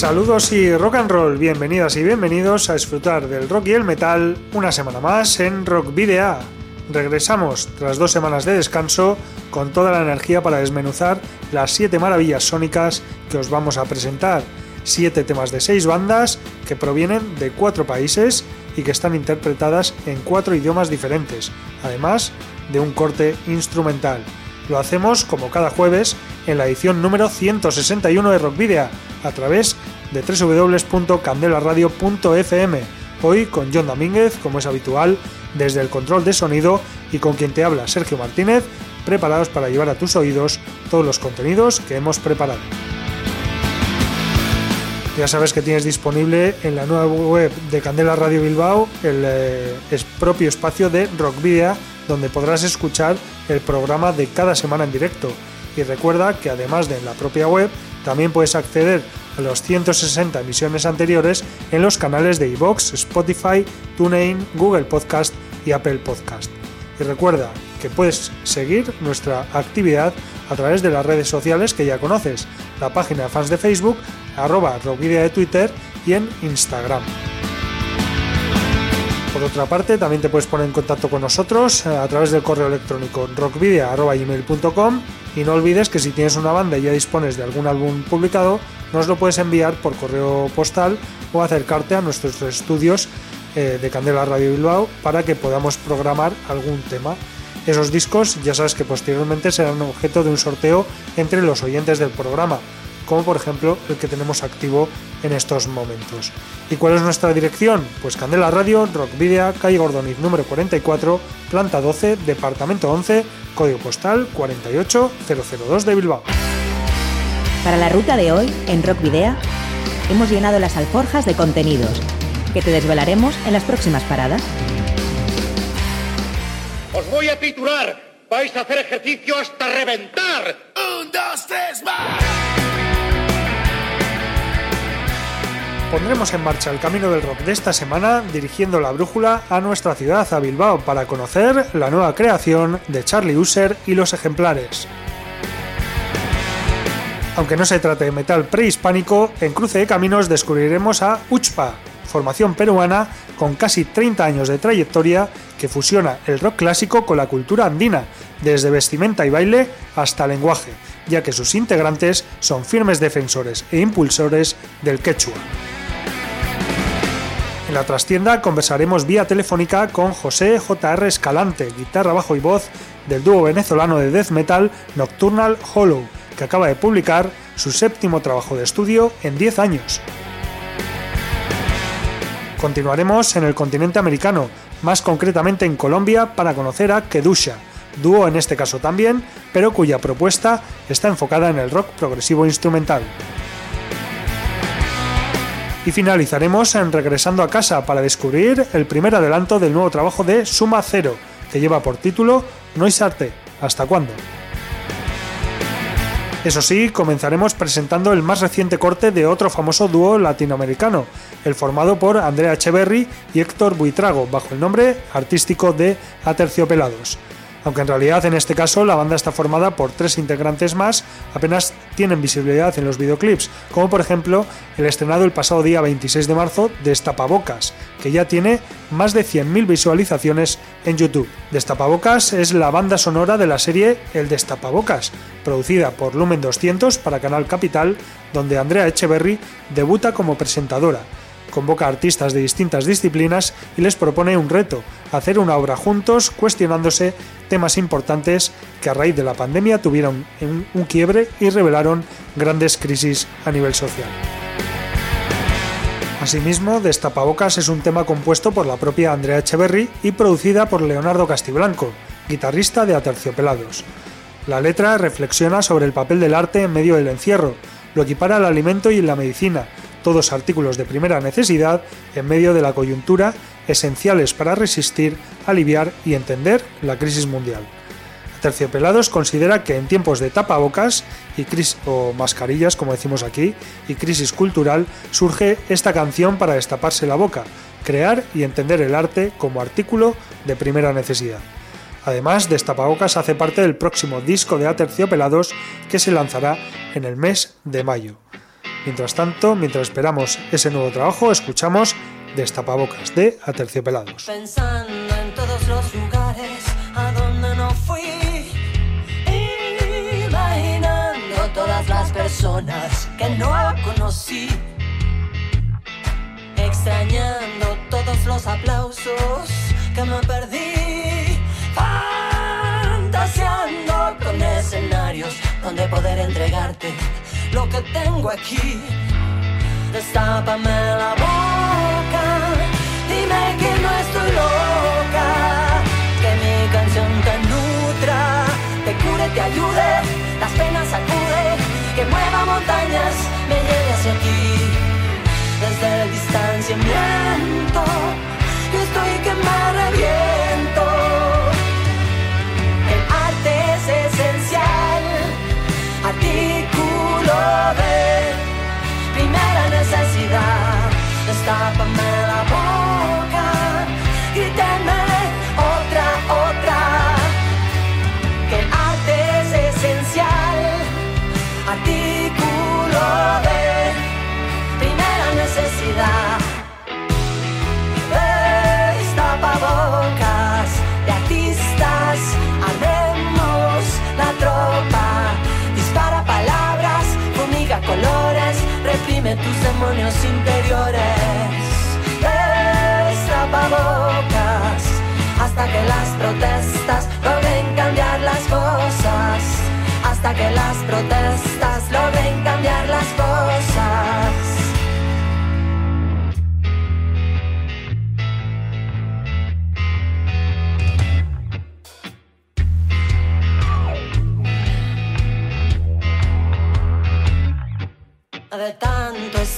Saludos y rock and roll, bienvenidas y bienvenidos a disfrutar del rock y el metal una semana más en Rock Video. Regresamos tras dos semanas de descanso con toda la energía para desmenuzar las siete maravillas sónicas que os vamos a presentar. Siete temas de seis bandas que provienen de cuatro países y que están interpretadas en cuatro idiomas diferentes, además de un corte instrumental. Lo hacemos como cada jueves en la edición número 161 de Rock Video a través de www.candelaradio.fm. Hoy con John Domínguez, como es habitual, desde el control de sonido y con quien te habla Sergio Martínez, preparados para llevar a tus oídos todos los contenidos que hemos preparado. Ya sabes que tienes disponible en la nueva web de Candela Radio Bilbao el eh, propio espacio de Rock Video donde podrás escuchar el programa de cada semana en directo. Y recuerda que además de en la propia web, también puedes acceder a los 160 emisiones anteriores en los canales de iVoox, Spotify, TuneIn, Google Podcast y Apple Podcast. Y recuerda que puedes seguir nuestra actividad a través de las redes sociales que ya conoces, la página de fans de Facebook, arroba rockvidia de Twitter y en Instagram. Por otra parte, también te puedes poner en contacto con nosotros eh, a través del correo electrónico rockvidia.gmail.com y no olvides que si tienes una banda y ya dispones de algún álbum publicado, nos lo puedes enviar por correo postal o acercarte a nuestros estudios eh, de Candela Radio Bilbao para que podamos programar algún tema. Esos discos ya sabes que posteriormente serán objeto de un sorteo entre los oyentes del programa como por ejemplo el que tenemos activo en estos momentos. ¿Y cuál es nuestra dirección? Pues Candela Radio, Rock Video, calle Gordoniz número 44, planta 12, departamento 11, código postal 48002 de Bilbao. Para la ruta de hoy, en Rock Video, hemos llenado las alforjas de contenidos que te desvelaremos en las próximas paradas. Os voy a titular. Vais a hacer ejercicio hasta reventar. Un, dos, tres, más. Pondremos en marcha el camino del rock de esta semana dirigiendo la brújula a nuestra ciudad, a Bilbao, para conocer la nueva creación de Charlie User y los ejemplares. Aunque no se trate de metal prehispánico, en Cruce de Caminos descubriremos a Uchpa, formación peruana con casi 30 años de trayectoria que fusiona el rock clásico con la cultura andina, desde vestimenta y baile hasta lenguaje, ya que sus integrantes son firmes defensores e impulsores del quechua. En la trastienda conversaremos vía telefónica con José J.R. Escalante, guitarra, bajo y voz del dúo venezolano de death metal Nocturnal Hollow, que acaba de publicar su séptimo trabajo de estudio en 10 años. Continuaremos en el continente americano, más concretamente en Colombia, para conocer a Kedusha, dúo en este caso también, pero cuya propuesta está enfocada en el rock progresivo instrumental. Y finalizaremos en Regresando a casa para descubrir el primer adelanto del nuevo trabajo de Suma Cero, que lleva por título Noisarte. ¿Hasta cuándo? Eso sí, comenzaremos presentando el más reciente corte de otro famoso dúo latinoamericano, el formado por Andrea Echeverry y Héctor Buitrago, bajo el nombre artístico de Aterciopelados aunque en realidad en este caso la banda está formada por tres integrantes más, apenas tienen visibilidad en los videoclips, como por ejemplo el estrenado el pasado día 26 de marzo Destapabocas, que ya tiene más de 100.000 visualizaciones en YouTube. Destapabocas es la banda sonora de la serie El Destapabocas, producida por Lumen 200 para Canal Capital, donde Andrea Echeverry debuta como presentadora convoca artistas de distintas disciplinas y les propone un reto, hacer una obra juntos cuestionándose temas importantes que a raíz de la pandemia tuvieron un, quiebre y revelaron grandes crisis a nivel social. Asimismo, Destapabocas es un tema compuesto por la propia Andrea Echeverry y producida por Leonardo Castiblanco, guitarrista de Aterciopelados. La letra reflexiona sobre el papel del arte en medio del encierro, lo equipara al alimento y la medicina, todos artículos de primera necesidad en medio de la coyuntura esenciales para resistir, aliviar y entender la crisis mundial. Terciopelados considera que en tiempos de tapabocas y crisis, o mascarillas, como decimos aquí, y crisis cultural, surge esta canción para destaparse la boca, crear y entender el arte como artículo de primera necesidad. Además, Destapabocas hace parte del próximo disco de Aterciopelados que se lanzará en el mes de mayo. Mientras tanto, mientras esperamos ese nuevo trabajo, escuchamos Destapabocas de Aterciopelados. Pensando en todos los lugares a donde no fui, imaginando todas las personas que no conocí, extrañando todos los aplausos que me perdí, fantaseando con escenarios donde poder entregarte lo que tengo aquí. Destápame la boca, dime que no estoy loca, que mi canción te nutra, te cure, te ayude, las penas sacude, que mueva montañas, me lleve hacia ti. Desde el distanciamiento, yo estoy que me reviento. Destápame la boca,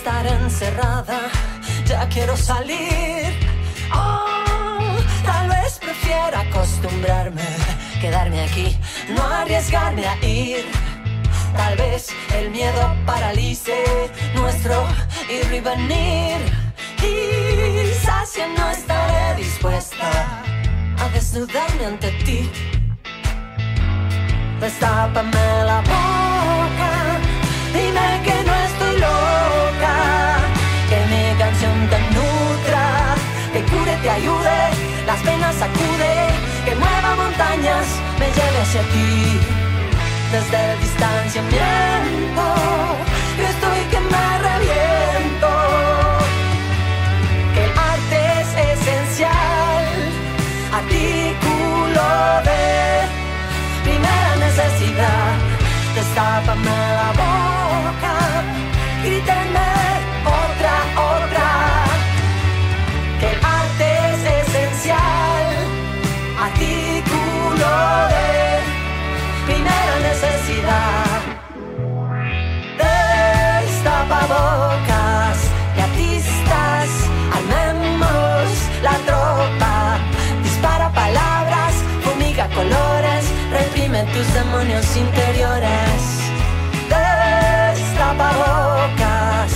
estar encerrada, ya quiero salir. Oh, tal vez prefiera acostumbrarme, quedarme aquí, no arriesgarme a ir. Tal vez el miedo paralice nuestro ir y venir. Quizás ya no estaré dispuesta a desnudarme ante ti. Destápame la boca, dime que ayude, las penas sacude, que mueva montañas, me lleve hacia ti. Desde el distanciamiento, yo estoy que me reviento, que el arte es esencial, artículo de primera necesidad. Destápame la demonios interiores. Destapabocas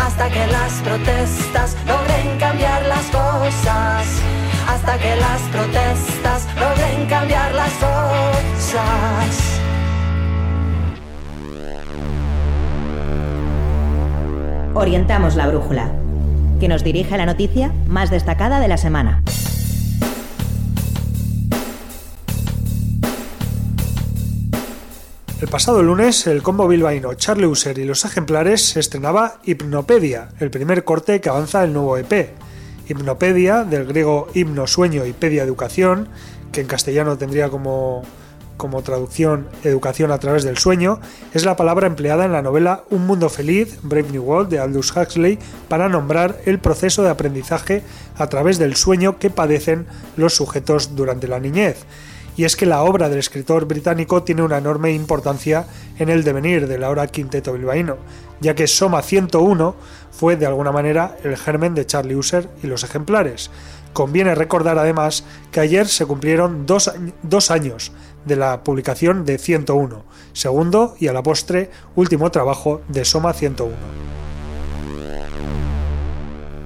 hasta que las protestas logren cambiar las cosas. Hasta que las protestas logren cambiar las cosas. Orientamos la brújula, que nos dirige a la noticia más destacada de la semana. El pasado lunes, el combo bilbaíno Charlie User y los ejemplares estrenaba Hipnopedia, el primer corte que avanza el nuevo EP. Hipnopedia, del griego himno, sueño y pedia educación, que en castellano tendría como, como traducción educación a través del sueño, es la palabra empleada en la novela Un mundo feliz, Brave New World, de Aldous Huxley, para nombrar el proceso de aprendizaje a través del sueño que padecen los sujetos durante la niñez y es que la obra del escritor británico tiene una enorme importancia en el devenir del ahora quinteto bilbaíno, ya que Soma 101 fue de alguna manera el germen de Charlie User y los ejemplares. Conviene recordar además que ayer se cumplieron dos, dos años de la publicación de 101, segundo y a la postre último trabajo de Soma 101.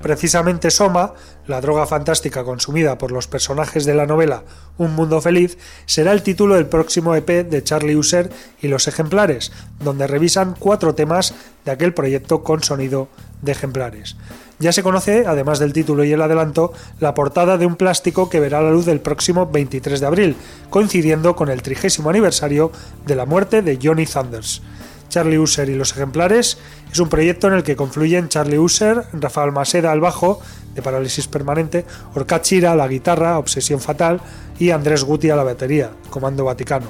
Precisamente Soma, la droga fantástica consumida por los personajes de la novela Un Mundo Feliz, será el título del próximo EP de Charlie User y los ejemplares, donde revisan cuatro temas de aquel proyecto con sonido de ejemplares. Ya se conoce, además del título y el adelanto, la portada de un plástico que verá la luz el próximo 23 de abril, coincidiendo con el trigésimo aniversario de la muerte de Johnny Thunders. Charlie User y los ejemplares es un proyecto en el que confluyen Charlie User, Rafael Maseda al bajo, de Parálisis Permanente, Orca Chira a la guitarra, Obsesión Fatal y Andrés Guti a la batería, Comando Vaticano.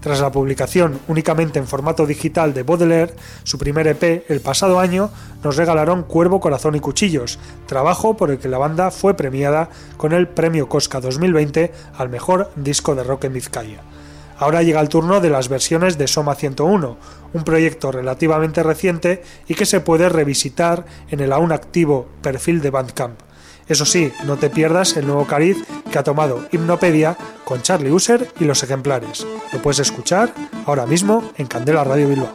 Tras la publicación únicamente en formato digital de Baudelaire, su primer EP el pasado año nos regalaron Cuervo, Corazón y Cuchillos, trabajo por el que la banda fue premiada con el Premio Cosca 2020 al mejor disco de rock en Vizcaya. Ahora llega el turno de las versiones de Soma 101, un proyecto relativamente reciente y que se puede revisitar en el aún activo perfil de Bandcamp. Eso sí, no te pierdas el nuevo cariz que ha tomado Hipnopedia con Charlie User y los ejemplares. Lo puedes escuchar ahora mismo en Candela Radio Bilbao.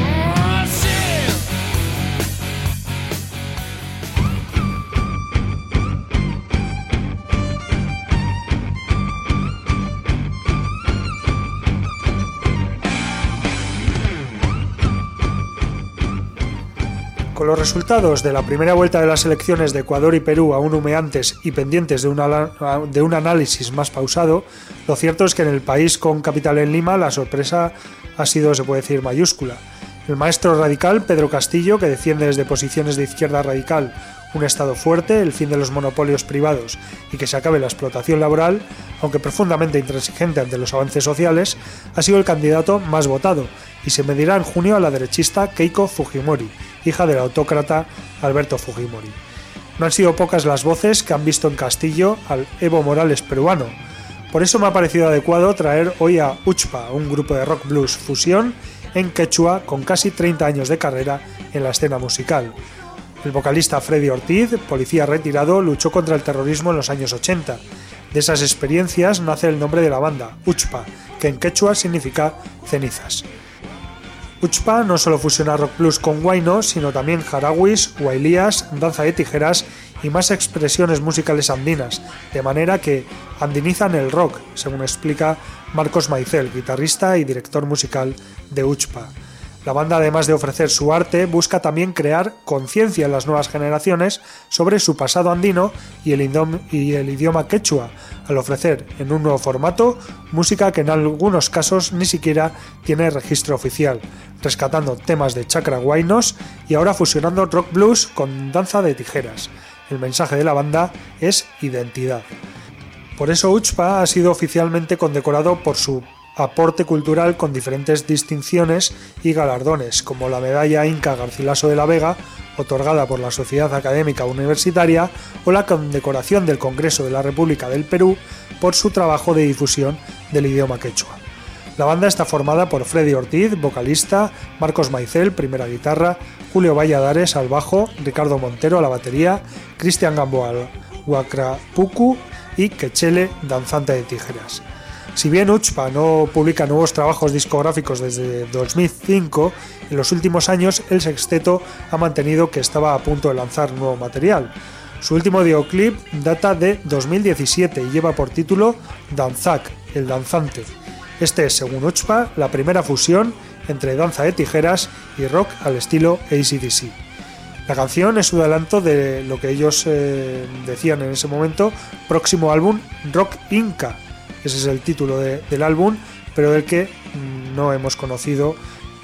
resultados de la primera vuelta de las elecciones de Ecuador y Perú aún humeantes y pendientes de, de un análisis más pausado, lo cierto es que en el país con capital en Lima la sorpresa ha sido, se puede decir, mayúscula. El maestro radical Pedro Castillo, que defiende desde posiciones de izquierda radical un Estado fuerte, el fin de los monopolios privados y que se acabe la explotación laboral, aunque profundamente intransigente ante los avances sociales, ha sido el candidato más votado y se medirá en junio a la derechista Keiko Fujimori, hija del autócrata Alberto Fujimori. No han sido pocas las voces que han visto en Castillo al Evo Morales peruano. Por eso me ha parecido adecuado traer hoy a Uchpa, un grupo de rock blues fusión en quechua con casi 30 años de carrera en la escena musical. El vocalista Freddy Ortiz, policía retirado, luchó contra el terrorismo en los años 80. De esas experiencias nace el nombre de la banda, Uchpa, que en quechua significa cenizas. Uchpa no solo fusiona rock blues con guayno, sino también jarawis, guailías, danza de tijeras y más expresiones musicales andinas, de manera que andinizan el rock, según explica Marcos Maicel, guitarrista y director musical de Uchpa. La banda, además de ofrecer su arte, busca también crear conciencia en las nuevas generaciones sobre su pasado andino y el, idioma quechua, al ofrecer en un nuevo formato música que en algunos casos ni siquiera tiene registro oficial, rescatando temas de chakra guainos y ahora fusionando rock blues con danza de tijeras. El mensaje de la banda es identidad. Por eso Uchpa ha sido oficialmente condecorado por su aporte cultural con diferentes distinciones y galardones, como la medalla Inca Garcilaso de la Vega, otorgada por la Sociedad Académica Universitaria, o la condecoración del Congreso de la República del Perú por su trabajo de difusión del idioma quechua. La banda está formada por Freddy Ortiz, vocalista, Marcos Maicel, primera guitarra, Julio Valladares al bajo, Ricardo Montero a la batería, Cristian Gamboa al guacrapucu y Quechele, danzante de tijeras. Si bien Uchpa no publica nuevos trabajos discográficos desde 2005, en los últimos años el sexteto ha mantenido que estaba a punto de lanzar nuevo material. Su último videoclip data de 2017 y lleva por título Danzak, el danzante. Este es, según Uchpa, la primera fusión entre danza de tijeras y rock al estilo ACDC. La canción es un adelanto de lo que ellos eh, decían en ese momento, próximo álbum Rock Inca, ese es el título del álbum, pero del que mm, no hemos conocido,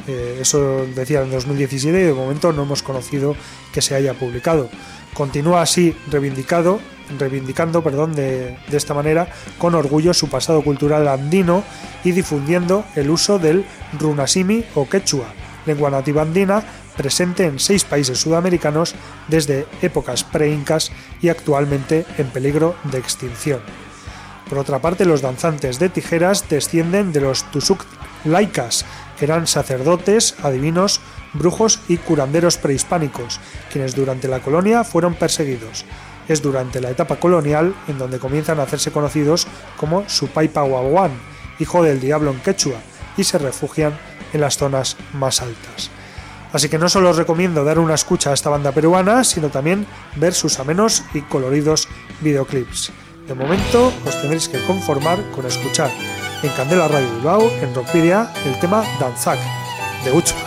eh, eso decía en 2017 y de momento no hemos conocido que se haya publicado. Continúa así reivindicado, reivindicando perdón, de, de esta manera con orgullo su pasado cultural andino y difundiendo el uso del runasimi o quechua, lengua nativa andina presente en seis países sudamericanos desde épocas pre-incas y actualmente en peligro de extinción. Por otra parte, los danzantes de tijeras descienden de los Tusuk laicas, que eran sacerdotes, adivinos, brujos y curanderos prehispánicos, quienes durante la colonia fueron perseguidos. Es durante la etapa colonial en donde comienzan a hacerse conocidos como Supaipa Wawan, hijo del diablo en quechua, y se refugian en las zonas más altas. Así que no solo os recomiendo dar una escucha a esta banda peruana, sino también ver sus amenos y coloridos videoclips. De momento os tendréis que conformar con escuchar en Candela Radio Bilbao, en Rockvidia, el tema Danzak de Uchpa.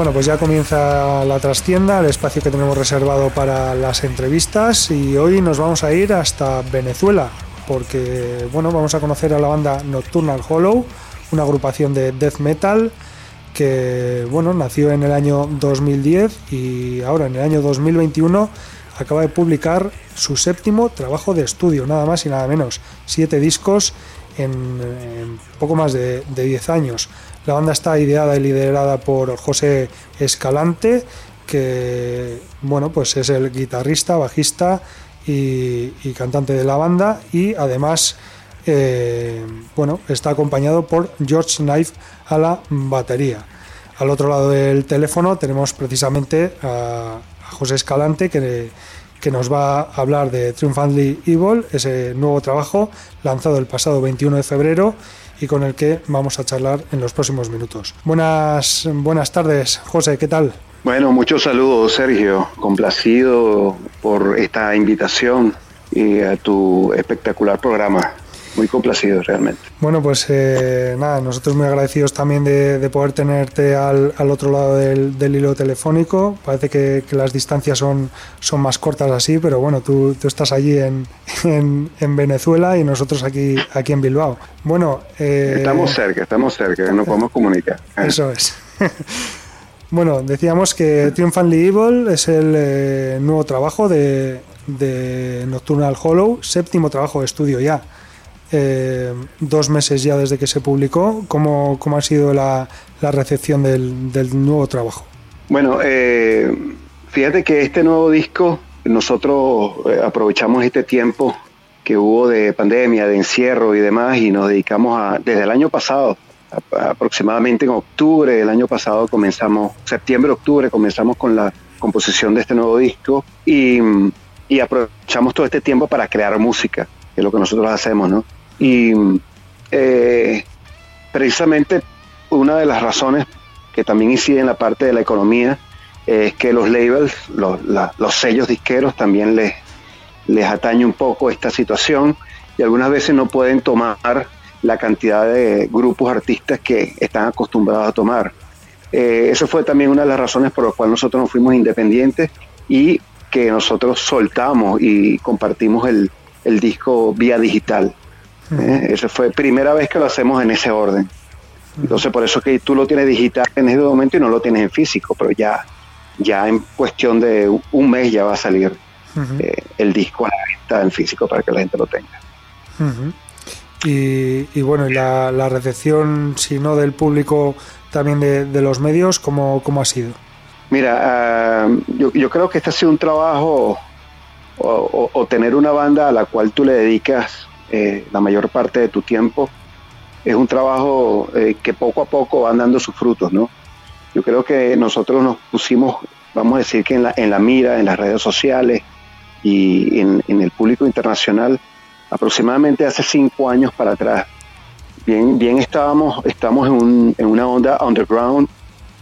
Bueno, pues ya comienza la trastienda, el espacio que tenemos reservado para las entrevistas y hoy nos vamos a ir hasta Venezuela porque bueno, vamos a conocer a la banda Nocturnal Hollow, una agrupación de death metal que bueno, nació en el año 2010 y ahora en el año 2021 acaba de publicar su séptimo trabajo de estudio, nada más y nada menos, siete discos en, poco más de 10 años. La banda está ideada y liderada por José Escalante, que bueno, pues es el guitarrista, bajista y, cantante de la banda y además eh, bueno, está acompañado por George Knife a la batería. Al otro lado del teléfono tenemos precisamente a, José Escalante que, que, nos va a hablar de Triumphantly Evil, ese nuevo trabajo lanzado el pasado 21 de febrero y con el que vamos a charlar en los próximos minutos. Buenas, buenas tardes, José, ¿qué tal? Bueno, muchos saludos, Sergio. Complacido por esta invitación y a tu espectacular programa muy complacido realmente. Bueno, pues eh, nada, nosotros muy agradecidos también de, poder tenerte al, otro lado del, hilo telefónico. Parece que, las distancias son, son más cortas así, pero bueno, tú, tú estás allí en, en, Venezuela y nosotros aquí, aquí en Bilbao. Bueno, eh, estamos cerca, estamos cerca, nos podemos comunicar. Eso es. bueno, decíamos que Triumphantly Evil es el eh, nuevo trabajo de, de Nocturnal Hollow, séptimo trabajo de estudio ya. Dos meses ya desde que se publicó. ¿Cómo, cómo ha sido la, la recepción del, del, nuevo trabajo? Bueno, eh, fíjate que este nuevo disco, nosotros eh, aprovechamos este tiempo que hubo de pandemia, de encierro y demás, y nos dedicamos a, desde el año pasado, aproximadamente en octubre del año pasado comenzamos, septiembre, octubre, comenzamos con la composición de este nuevo disco y, y aprovechamos todo este tiempo para crear música, que es lo que nosotros hacemos, ¿no? Y eh, precisamente una de las razones que también incide en la parte de la economía es que los labels, los, sellos disqueros también les, les atañe un poco esta situación y algunas veces no pueden tomar la cantidad de grupos artistas que están acostumbrados a tomar. Eh, eso fue también una de las razones por las cuales nosotros nos fuimos independientes y que nosotros soltamos y compartimos el, el disco vía digital. ¿Eh? Esa fue primera vez que lo hacemos en ese orden. Entonces, por eso que tú lo tienes digital en este momento y no lo tienes en físico, pero ya, ya en cuestión de un mes ya va a salir eh, el disco a la venta en físico para que la gente lo tenga. y, bueno, y la, recepción, si no del público, también de, los medios, ¿cómo, ¿cómo, ha sido? Mira, ah, yo, yo, creo que este ha sido un trabajo o, o, tener una banda a la cual tú le dedicas eh, la mayor parte de tu tiempo, es un trabajo eh, que poco a poco van dando sus frutos, ¿no? Yo creo que nosotros nos pusimos, vamos a decir que en la, en la mira, en las redes sociales y en, el público internacional, aproximadamente hace cinco años para atrás. Bien, bien estábamos, estamos en, en una onda underground.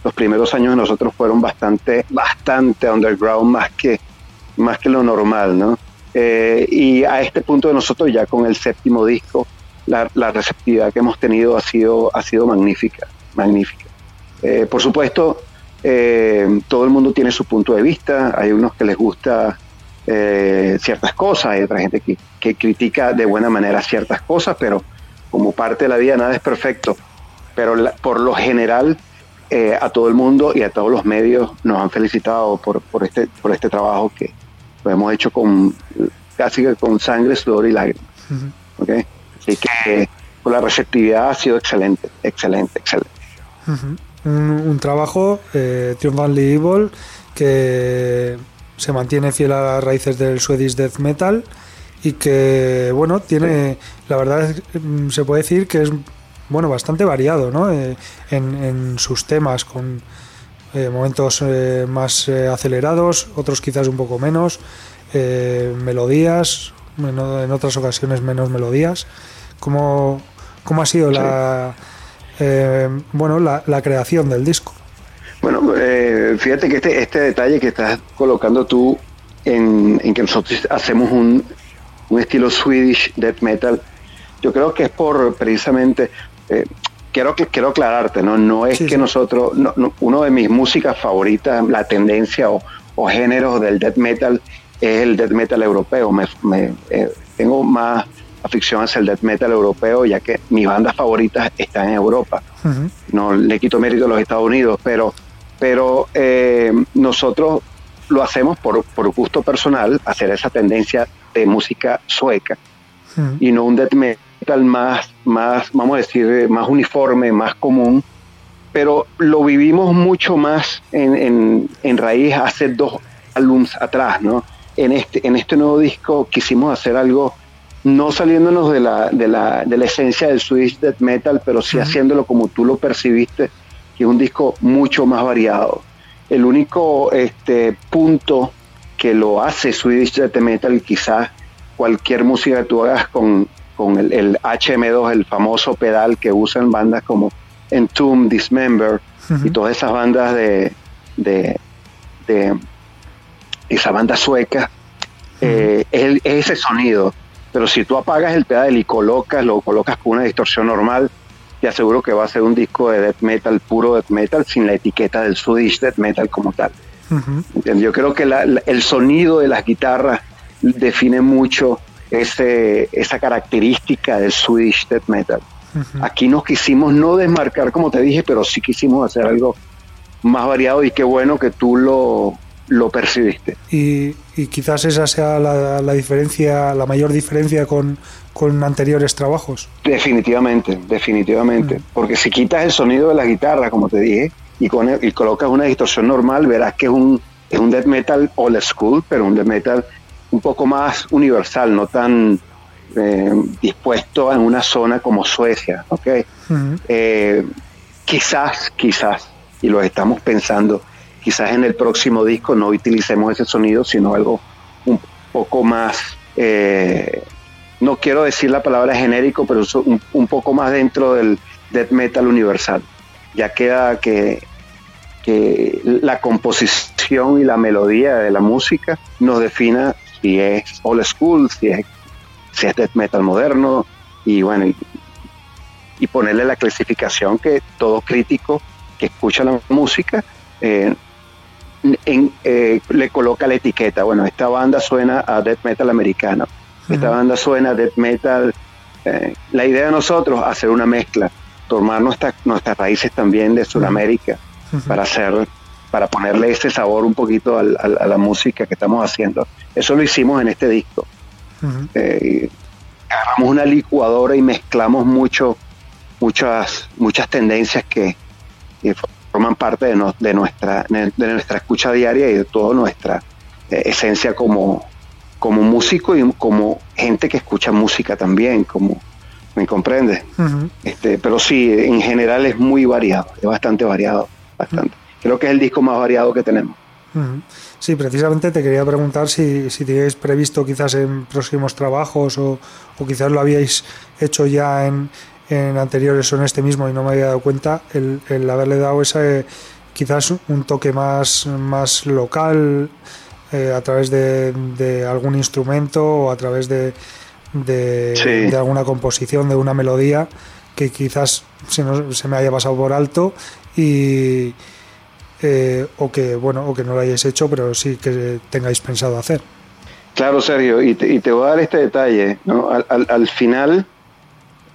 Los primeros años de nosotros fueron bastante, bastante underground, más que, más que lo normal, ¿no? Eh, y a este punto de nosotros ya con el séptimo disco, la, receptividad que hemos tenido ha sido, ha sido magnífica, magnífica. Eh, por supuesto, eh, todo el mundo tiene su punto de vista, hay unos que les gusta ciertas cosas, hay otra gente que, que, critica de buena manera ciertas cosas, pero como parte de la vida nada es perfecto. Pero por lo general, a todo el mundo y a todos los medios nos han felicitado por, por, este, por este trabajo que, lo hemos hecho con casi con sangre, sudor y lágrimas. Así que pues, la receptividad ha sido excelente, excelente, excelente. un, trabajo, eh, Triumphantly Evil, que se mantiene fiel a las raíces del Swedish Death Metal y que, bueno, tiene, la verdad mm, se puede decir que es, bueno, bastante variado, ¿no? Eh, en, sus temas, con eh, momentos eh, más acelerados, otros quizás un poco menos, melodías, en, otras ocasiones menos melodías. ¿Cómo, cómo ha sido la, bueno, la, la creación del disco? Bueno, eh, fíjate que este, este detalle que estás colocando tú en, que nosotros hacemos un, estilo Swedish death metal, yo creo que es por precisamente, eh, quiero, quiero aclararte, no, no es que nosotros, uno de mis músicas favoritas, la tendencia o, o géneros del death metal es el death metal europeo. Me, eh, tengo más afición hacia el death metal europeo, ya que mis bandas favoritas están en Europa. No le quito mérito a los Estados Unidos, pero pero eh, nosotros lo hacemos por, gusto personal, hacer esa tendencia de música sueca y no un death metal más, más, vamos a decir, más uniforme, más común, pero lo vivimos mucho más en, raíz hace dos álbums atrás, ¿no? En este, en este nuevo disco quisimos hacer algo no saliéndonos de la, de la, de la esencia del Swedish death metal, pero sí hmm. haciéndolo como tú lo percibiste que es un disco mucho más variado. El único este, punto que lo hace Swedish Death Metal, quizás cualquier música que tú hagas con, el, HM2, el famoso pedal que usan bandas como Entomb, Dismember y todas esas bandas de, de, esa banda sueca, eh, es, ese sonido. Pero si tú apagas el pedal y colocas, lo colocas con una distorsión normal, te aseguro que va a ser un disco de death metal, puro death metal, sin la etiqueta del Swedish death metal como tal. Yo creo que el sonido de las guitarras define mucho ese, esa característica del Swedish death metal. Aquí nos quisimos no desmarcar, como te dije, pero sí quisimos hacer algo más variado y qué bueno que tú lo, lo percibiste. Y, quizás esa sea la, diferencia, la mayor diferencia con, anteriores trabajos. Definitivamente, definitivamente. Mm. Porque si quitas el sonido de la guitarra, como te dije, y, con y colocas una distorsión normal, verás que es un, es un death metal old school, pero un death metal un poco más universal, no tan eh, dispuesto en una zona como Suecia. ¿okay? Eh, quizás, quizás, y lo estamos pensando, quizás en el próximo disco no utilicemos ese sonido, sino algo un poco más, eh, no quiero decir la palabra genérico, pero un, poco más dentro del death metal universal. Ya queda que, que la composición y la melodía de la música nos defina si es old school, si es, si es death metal moderno, y bueno, y, y ponerle la clasificación que todo crítico que escucha la música eh, eh, le coloca la etiqueta, bueno, esta banda suena a death metal americano, esta banda suena a death metal. Eh, la idea de nosotros, hacer una mezcla, tomar nuestras nuestras raíces también de Sudamérica para hacer para ponerle ese sabor un poquito a, la música que estamos haciendo. Eso lo hicimos en este disco. Eh, agarramos una licuadora y mezclamos mucho, muchas, muchas tendencias que, que forman parte de, de, nuestra, de nuestra escucha diaria y de toda nuestra eh, esencia como, como músico y como gente que escucha música también, como me comprende. este, pero sí, en general es muy variado, es bastante variado, bastante. Creo que es el disco más variado que tenemos. Sí, precisamente te quería preguntar si, si teníais previsto quizás en próximos trabajos o, o quizás lo habíais hecho ya en, en anteriores o en este mismo y no me había dado cuenta, el, haberle dado ese quizás un toque más, más local eh, a través de, algún instrumento o a través de, de, alguna composición, de una melodía que quizás se, se me haya pasado por alto y eh, o que bueno o que no lo hayáis hecho pero sí que tengáis pensado hacer. Claro, Sergio, y te, y te voy a dar este detalle. ¿no? al, al final,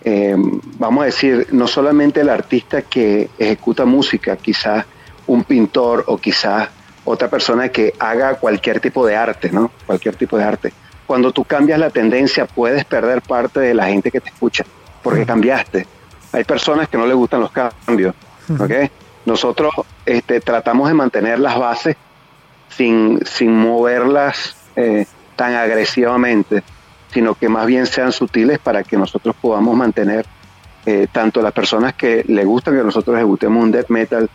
eh, vamos a decir, no solamente el artista que ejecuta música, quizás un pintor o quizás otra persona que haga cualquier tipo de arte, ¿no? Cualquier tipo de arte. Cuando tú cambias la tendencia, puedes perder parte de la gente que te escucha, porque cambiaste. Hay personas que no les gustan los cambios, ¿ok? Nosotros este, tratamos de mantener las bases sin, sin moverlas eh, tan agresivamente, sino que más bien sean sutiles para que nosotros podamos mantener eh, tanto las personas que le gustan que nosotros ejecutemos un death metal,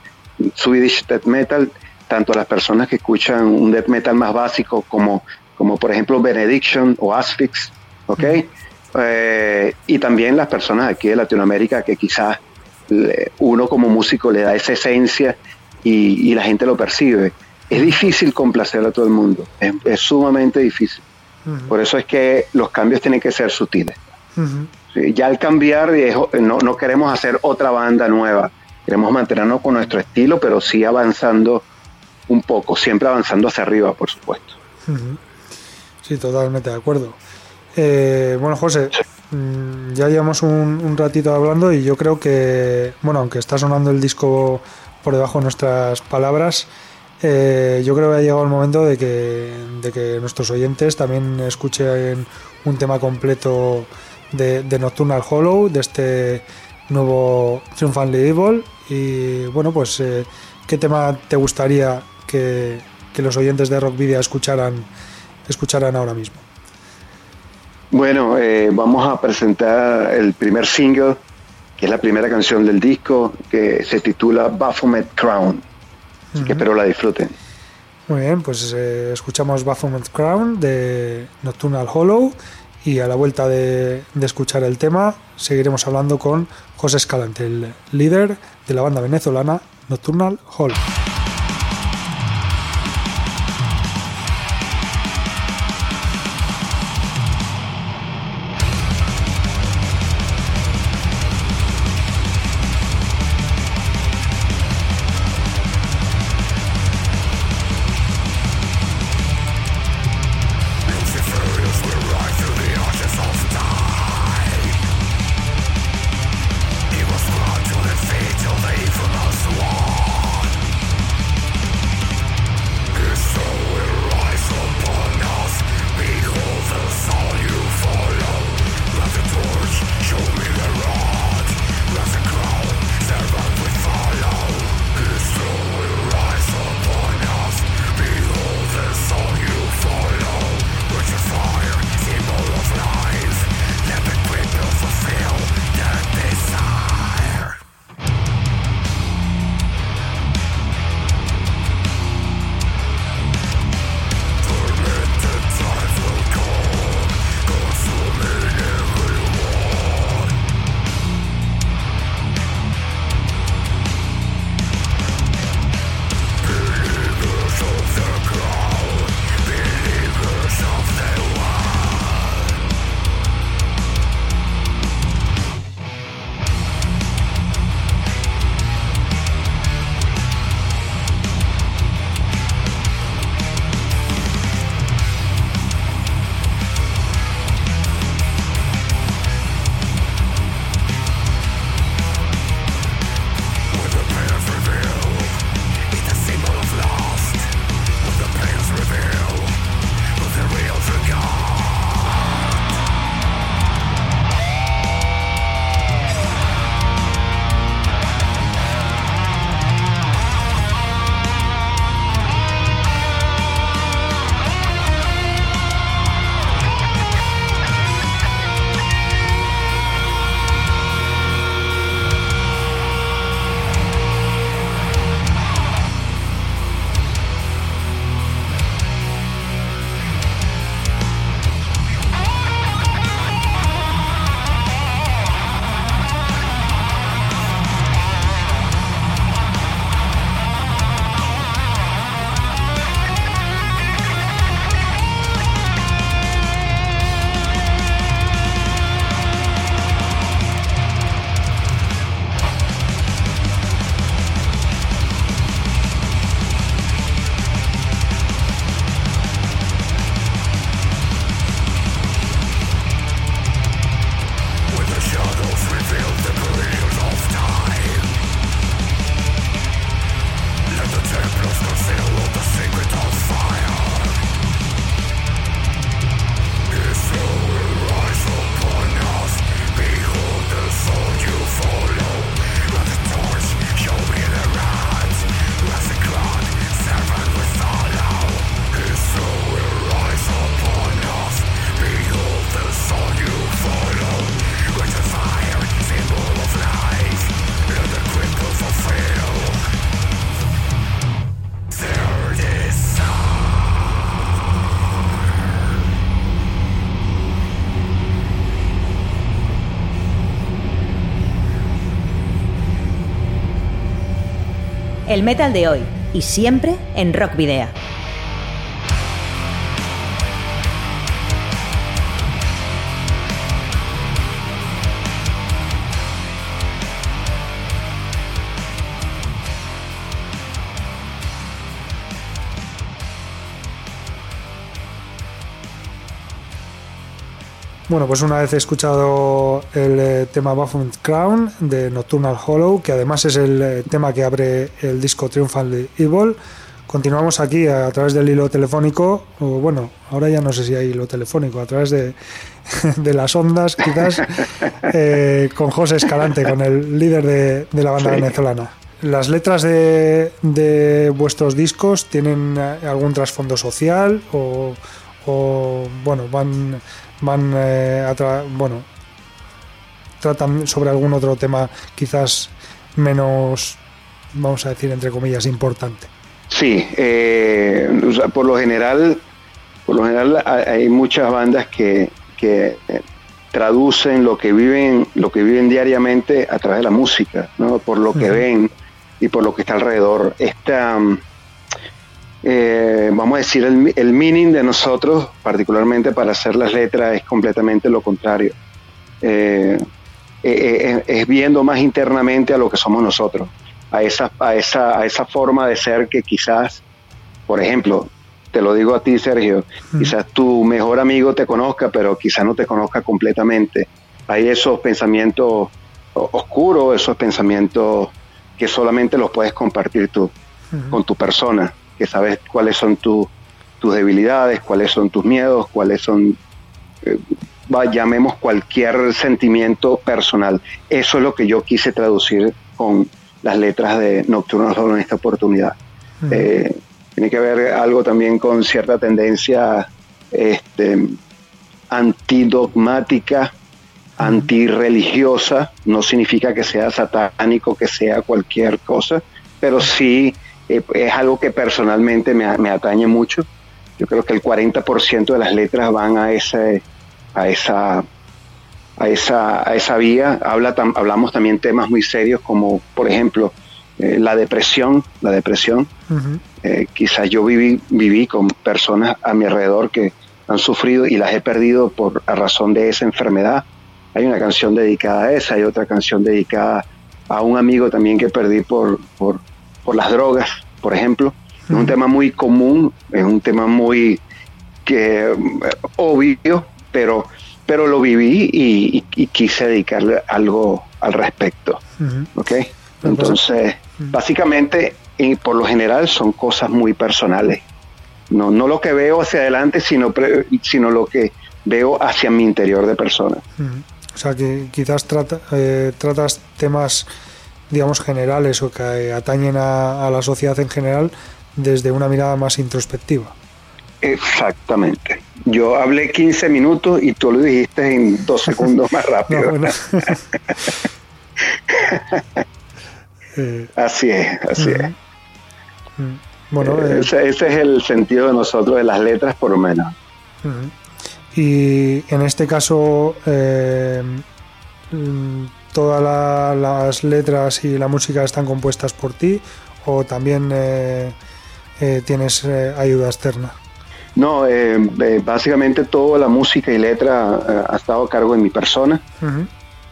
Swedish death metal, tanto las personas que escuchan un death metal más básico como, como por ejemplo Benediction o Asphyx, ¿ok? Eh, y también las personas aquí de Latinoamérica que quizás uno como músico le da esa esencia y, la gente lo percibe. Es difícil complacer a todo el mundo, es, sumamente difícil. Por eso es que los cambios tienen que ser sutiles. ya al cambiar, no, no queremos hacer otra banda nueva, queremos mantenernos con nuestro estilo, pero sí avanzando un poco, siempre avanzando hacia arriba, por supuesto. Sí, totalmente de acuerdo. Eh, bueno, José, ya llevamos un, ratito hablando y yo creo que, bueno, aunque está sonando el disco por debajo de nuestras palabras, eh, yo creo que ha llegado el momento de que, de que nuestros oyentes también escuchen un tema completo de, Nocturnal Hollow, de este nuevo Triumphantly Evil. Y bueno, pues, eh, ¿qué tema te gustaría que, que los oyentes de Rockvidia escucharan, escucharan ahora mismo? Bueno, eh, vamos a presentar el primer single, que es la primera canción del disco, que se titula Baphomet Crown. Así que espero la disfruten. Muy bien, pues eh, escuchamos Baphomet Crown de Nocturnal Hollow y a la vuelta de, de, escuchar el tema seguiremos hablando con José Escalante, el líder de la banda venezolana Nocturnal Hollow. El metal de hoy y siempre en Rock Video. Bueno, pues una vez he escuchado el eh, tema Baphomet Crown de Nocturnal Hollow, que además es el eh, tema que abre el disco Triumphal Evil, continuamos aquí a, través del hilo telefónico, o bueno, ahora ya no sé si hay hilo telefónico, a través de, las ondas quizás, eh, con José Escalante, con el líder de, la banda venezolana. ¿Las letras de, de, vuestros discos tienen algún trasfondo social o, o bueno, van van eh, bueno tratan sobre algún otro tema quizás menos vamos a decir entre comillas importante sí eh, por lo general por lo general hay muchas bandas que, que traducen lo que viven lo que viven diariamente a través de la música ¿no? por lo que ven y por lo que está alrededor esta eh, vamos a decir, el, el, meaning de nosotros, particularmente para hacer las letras, es completamente lo contrario. Eh, eh, es viendo más internamente a lo que somos nosotros, a esa, a, esa, a esa forma de ser que quizás, por ejemplo, te lo digo a ti, Sergio, quizás tu mejor amigo te conozca, pero quizás no te conozca completamente. Hay esos pensamientos oscuros, esos pensamientos que solamente los puedes compartir tú con tu persona que sabes cuáles son tus debilidades, cuáles son tus miedos, cuáles son, eh, llamemos cualquier sentimiento personal. Eso es lo que yo quise traducir con las letras de Nocturno Solo en esta oportunidad. Eh, tiene que ver algo también con cierta tendencia este, antidogmática, antirreligiosa, no significa que sea satánico, que sea cualquier cosa, pero sí eh, es algo que personalmente me, atañe mucho. Yo creo que el 40% de las letras van a, ese, a, esa, a, esa, a esa vía. Habla hablamos también temas muy serios como, por ejemplo, eh, la depresión. La depresión. Eh, quizás yo viví, viví con personas a mi alrededor que han sufrido y las he perdido por a razón de esa enfermedad. Hay una canción dedicada a esa, hay otra canción dedicada a un amigo también que perdí por, por, por las drogas, por ejemplo. Es un tema muy común, es un tema muy que, eh, obvio, pero, pero lo viví y, quise dedicarle algo al respecto. Entonces, básicamente, y por lo general son cosas muy personales. No, no lo que veo hacia adelante, sino, sino lo que veo hacia mi interior de persona. O sea, que quizás trata, eh, tratas temas digamos, generales o que atañen a, la sociedad en general desde una mirada más introspectiva. Exactamente. Yo hablé 15 minutos y tú lo dijiste en dos segundos más rápido. Eh, así es, así es. Bueno, eh, eh, ese, es el sentido de nosotros de las letras, por lo menos. Y en este caso, mm, todas las letras y la música están compuestas por ti o también eh, eh, tienes eh, ayuda externa? No, básicamente toda la música y letra ha estado a cargo de mi persona.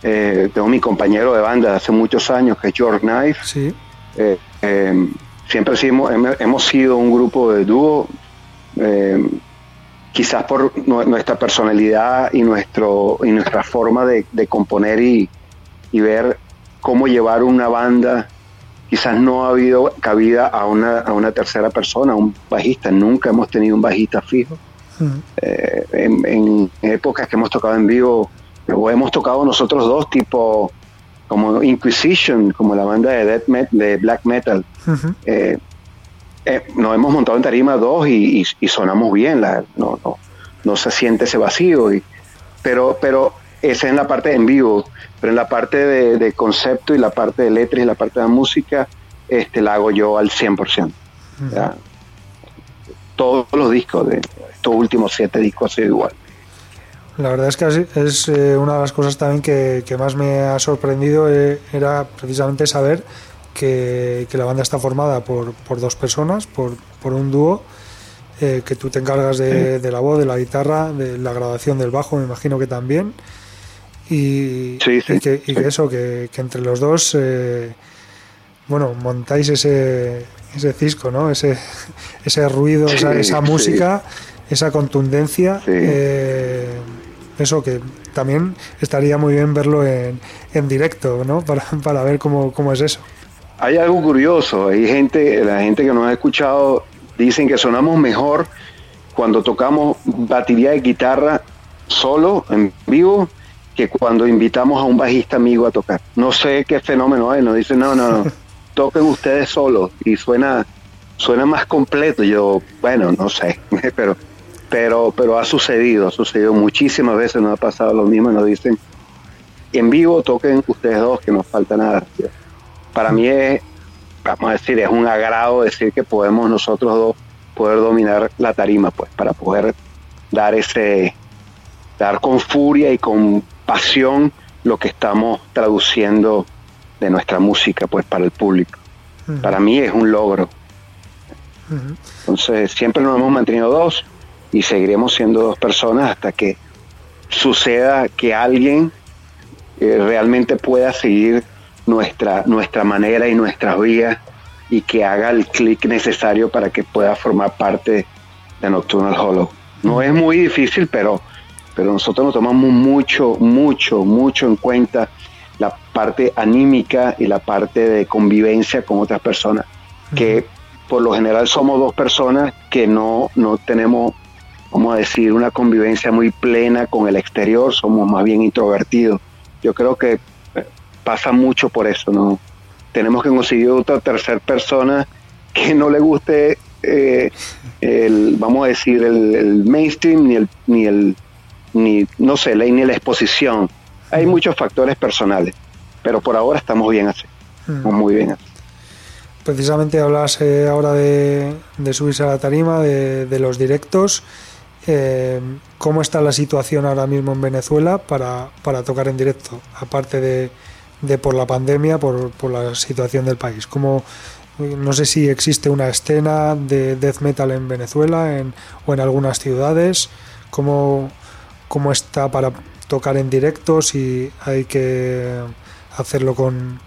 tengo mi compañero de banda de hace muchos años que es George Knife. Sí. siempre hemos, hemos sido un grupo de dúo quizás por nuestra personalidad y, nuestro, y nuestra forma de, de componer y, y ver cómo llevar una banda. Quizás no ha habido cabida a una, a una tercera persona, un bajista. Nunca hemos tenido un bajista fijo. Eh, en, épocas que hemos tocado en vivo, o hemos tocado nosotros dos, tipo como Inquisition, como la banda de, death de black metal. Eh, eh, nos hemos montado en tarima dos y, sonamos bien, la, no, no, no, se siente ese vacío. Y, pero, pero esa es la parte en vivo. Pero en la parte de, concepto y la parte de letras y la parte de música, este, la hago yo al 100%. Todos los discos de estos últimos siete discos ha sido igual. La verdad es que es eh, una de las cosas también que, más me ha sorprendido eh, era precisamente saber que, la banda está formada por, por dos personas, por, por un dúo, eh, que tú te encargas de, de, la voz, de la guitarra, de la grabación del bajo, me imagino que también. Y, que, eso, que, entre los dos, eh, bueno, montáis ese, ese cisco, ¿no? Ese, ese ruido, esa, música, esa contundencia. Eh, eso que también estaría muy bien verlo en, en directo, ¿no? Para, para ver cómo, cómo es eso. Hay algo curioso, hay gente, la gente que nos ha escuchado dicen que sonamos mejor cuando tocamos batería de guitarra solo, en vivo, que cuando invitamos a un bajista amigo a tocar. No sé qué fenómeno hay, nos dicen, no, no, no, toquen ustedes solos y suena, suena más completo. Yo, bueno, no sé, pero, pero, pero ha sucedido, ha sucedido muchísimas veces, nos ha pasado lo mismo, nos dicen, en vivo toquen ustedes dos, que no falta nada para mí es, vamos a decir, es un agrado decir que podemos nosotros dos poder dominar la tarima, pues, para poder dar ese, dar con furia y con pasión lo que estamos traduciendo de nuestra música, pues, para el público. Para mí es un logro. Entonces, siempre nos hemos mantenido dos y seguiremos siendo dos personas hasta que suceda que alguien eh, realmente pueda seguir nuestra, nuestra manera y nuestras vías y que haga el clic necesario para que pueda formar parte de Nocturnal Hollow. No es muy difícil, pero, pero nosotros nos tomamos mucho, mucho, mucho en cuenta la parte anímica y la parte de convivencia con otras personas, que por lo general somos dos personas que no, no tenemos, vamos a decir, una convivencia muy plena con el exterior, somos más bien introvertidos. Yo creo que pasa mucho por eso, ¿no? Tenemos que conseguir otra tercera persona que no le guste eh, el, vamos a decir, el, mainstream, ni el, ni el, ni, no sé, ni la exposición. Hay muchos factores personales, pero por ahora estamos bien así, muy bien así. Precisamente hablas eh, ahora de, subirse a la tarima, de, los directos. Eh, ¿Cómo está la situación ahora mismo en Venezuela para, para tocar en directo? Aparte de, de por la pandemia, por, por la situación del país. Como no sé si existe una escena de death metal en Venezuela en, o en algunas ciudades. ¿Cómo, ¿Cómo está para tocar en directo? Si hay que hacerlo con,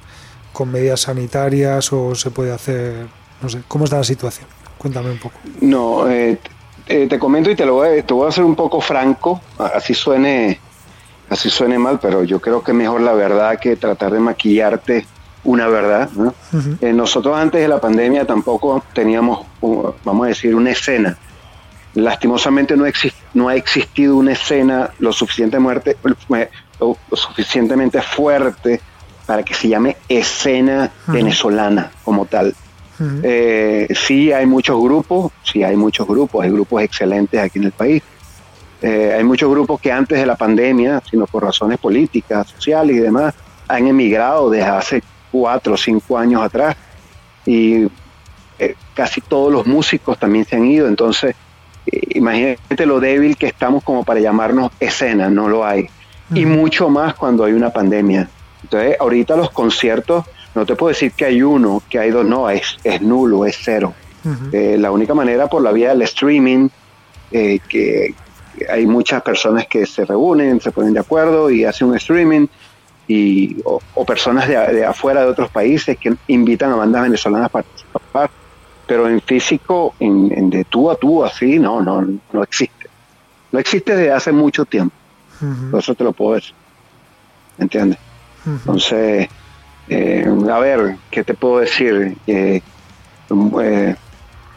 con medidas sanitarias o se puede hacer. No sé, ¿cómo está la situación? Cuéntame un poco. No, eh, eh, te comento y te lo voy te voy a hacer un poco franco, así suene así suene mal, pero yo creo que mejor la verdad que tratar de maquillarte una verdad. Eh, nosotros antes de la pandemia tampoco teníamos, vamos a decir, una escena. Lastimosamente no, no ha existido una escena lo, suficiente muerte, lo, suficientemente fuerte para que se llame escena venezolana como tal. Eh, sí hay muchos grupos, sí hay muchos grupos, hay grupos excelentes aquí en el país, eh, hay muchos grupos que antes de la pandemia, sino por razones políticas, sociales y demás, han emigrado desde hace cuatro o cinco años atrás. Y eh, casi todos los músicos también se han ido. Entonces, eh, imagínate lo débil que estamos como para llamarnos escena, no lo hay. Y mucho más cuando hay una pandemia. Entonces, ahorita los conciertos, no te puedo decir que hay uno, que hay dos, no, es, es nulo, es cero. la única manera por la vía del streaming, que, hay muchas personas que se reúnen, se ponen de acuerdo y hacen un streaming, y, o, personas de, afuera de otros países que invitan a bandas venezolanas a participar, pero en físico, en, de tú a tú, así, no, no, no existe. No existe desde hace mucho tiempo. Por eso te lo puedo decir. ¿Me entiendes? Entonces, eh, a ver, ¿qué te puedo decir? Eh, eh,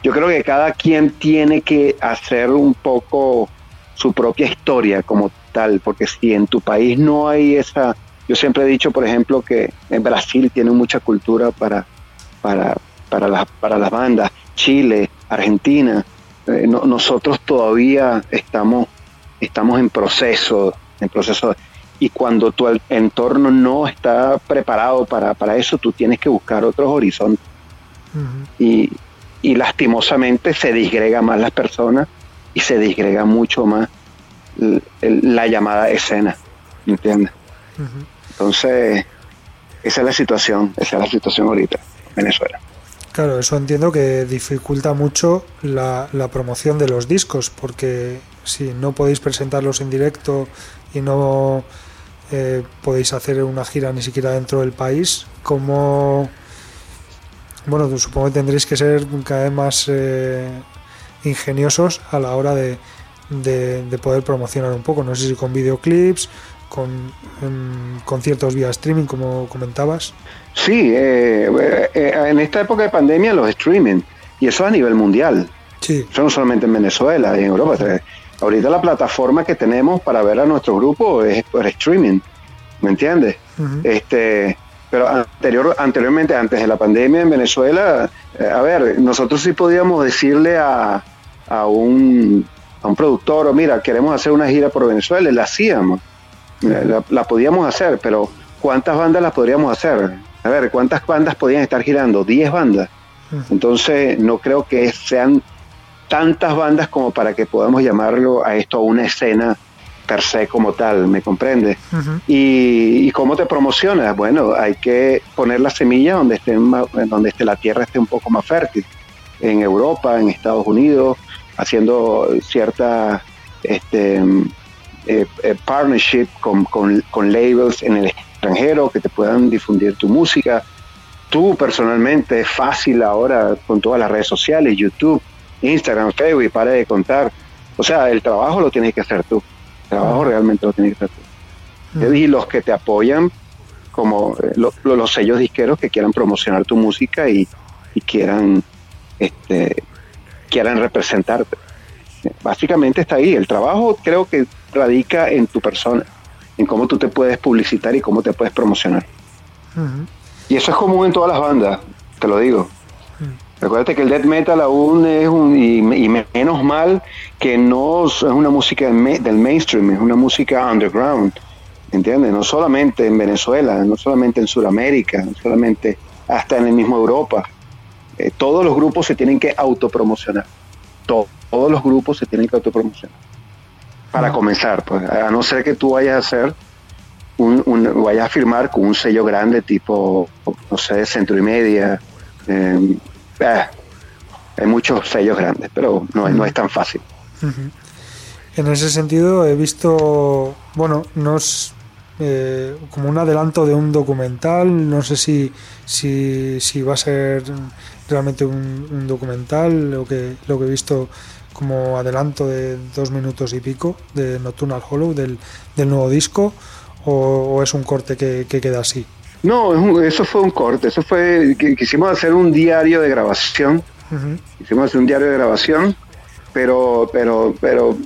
yo creo que cada quien tiene que hacer un poco su propia historia como tal, porque si en tu país no hay esa, yo siempre he dicho, por ejemplo, que en Brasil tiene mucha cultura para, para, para, las, para las bandas, Chile, Argentina, eh, nosotros todavía estamos, estamos en proceso, en proceso, y cuando tu entorno no está preparado para, para eso, tú tienes que buscar otros horizontes. y, y lastimosamente se disgrega más las personas y se disgrega mucho más la llamada escena, ¿entiendes? Entonces, esa es la situación, esa es la situación ahorita. Venezuela. Claro, eso entiendo que dificulta mucho la, promoción de los discos, porque si no podéis presentarlos en directo y no eh, podéis hacer una gira ni siquiera dentro del país, ¿cómo...? Bueno, supongo que tendréis que ser cada vez más eh, ingeniosos a la hora de, de, poder promocionar un poco. No sé si con videoclips, con conciertos vía streaming, como comentabas. Sí, eh, eh, en esta época de pandemia los streaming, y eso a nivel mundial. Sí. Eso no solamente en Venezuela y en Europa. ahorita la plataforma que tenemos para ver a nuestro grupo es por streaming, ¿me entiendes? este, pero anterior, anteriormente, antes de la pandemia en Venezuela, eh, a ver, nosotros sí podíamos decirle a, a, un, a un productor, o mira, queremos hacer una gira por Venezuela, la hacíamos, la podíamos hacer, pero ¿cuántas bandas las podríamos hacer? a ver, ¿cuántas bandas podían estar girando? 10 bandas. Entonces, no creo que sean tantas bandas como para que podamos llamarlo a esto una escena per se como tal, ¿me comprende? y, cómo te promocionas? Bueno, hay que poner la semilla donde esté, donde esté la tierra esté un poco más fértil. En Europa, en Estados Unidos, haciendo cierta este, eh, eh, partnership con, con labels en el extranjero que te puedan difundir tu música. Tú personalmente es fácil ahora con todas las redes sociales, YouTube, Instagram, Facebook y para de contar. O sea, el trabajo lo tienes que hacer tú. El trabajo realmente lo tienes que hacer tú. Y los que te apoyan, como eh, los sellos disqueros que quieran promocionar tu música y, quieran, este, quieran representarte. Básicamente está ahí. El trabajo creo que radica en tu persona en cómo tú te puedes publicitar y cómo te puedes promocionar. Y eso es común en todas las bandas, te lo digo. Recuerda que el death metal aún es un, y, menos mal que no es una música del mainstream, es una música underground, ¿entiendes? No solamente en Venezuela, no solamente en Sudamérica, no solamente hasta en el mismo Europa. Eh, todos los grupos se tienen que autopromocionar. todos los grupos se tienen que autopromocionar para comenzar, pues, a no ser que tú vayas a hacer un, vayas a firmar con un sello grande tipo, no sé, centro y media. Eh, eh, hay muchos sellos grandes, pero no, no es tan fácil. En ese sentido he visto, bueno, nos eh, como un adelanto de un documental, no sé si, si, si va a ser realmente un, un documental, lo que, lo que he visto como adelanto de dos minutos y pico de Nocturnal Hollow del, nuevo disco o, es un corte que, queda así? No, eso fue un corte, eso fue, quisimos hacer un diario de grabación, quisimos hacer un diario de grabación, pero, pero, pero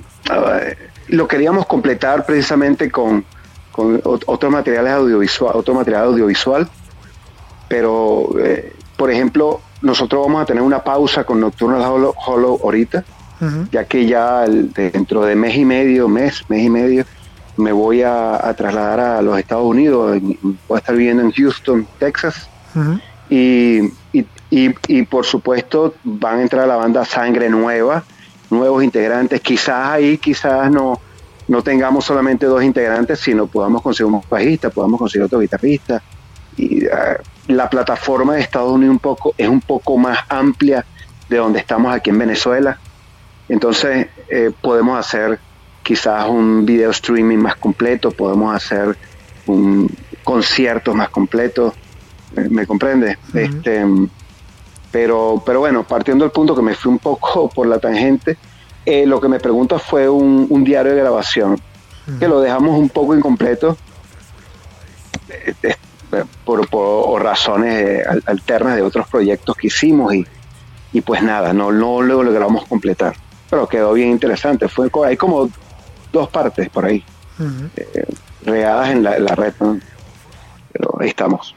lo queríamos completar precisamente con, con otros materiales audiovisual, otro material audiovisual, pero eh, por ejemplo, nosotros vamos a tener una pausa con Nocturnal Hollow, Hollow ahorita, ya que ya dentro de mes y medio, mes, mes y medio, me voy a, trasladar a los Estados Unidos, voy a estar viviendo en Houston, Texas, y, y, por supuesto van a entrar a la banda Sangre Nueva, nuevos integrantes, quizás ahí, quizás no, no tengamos solamente dos integrantes, sino podamos conseguir un bajista, podamos conseguir otro guitarrista. Y ah, la plataforma de Estados Unidos un poco, es un poco más amplia de donde estamos aquí en Venezuela. Entonces eh, podemos hacer quizás un video streaming más completo, podemos hacer un concierto más completo, eh, ¿me comprende? este, pero, pero bueno, partiendo del punto que me fui un poco por la tangente, eh, lo que me pregunta fue un, diario de grabación, que lo dejamos un poco incompleto por, razones alternas de otros proyectos que hicimos y, y pues nada, no, no lo logramos completar pero quedó bien interesante. Fue, hay como dos partes por ahí, eh, regadas en la, red, pero ahí estamos.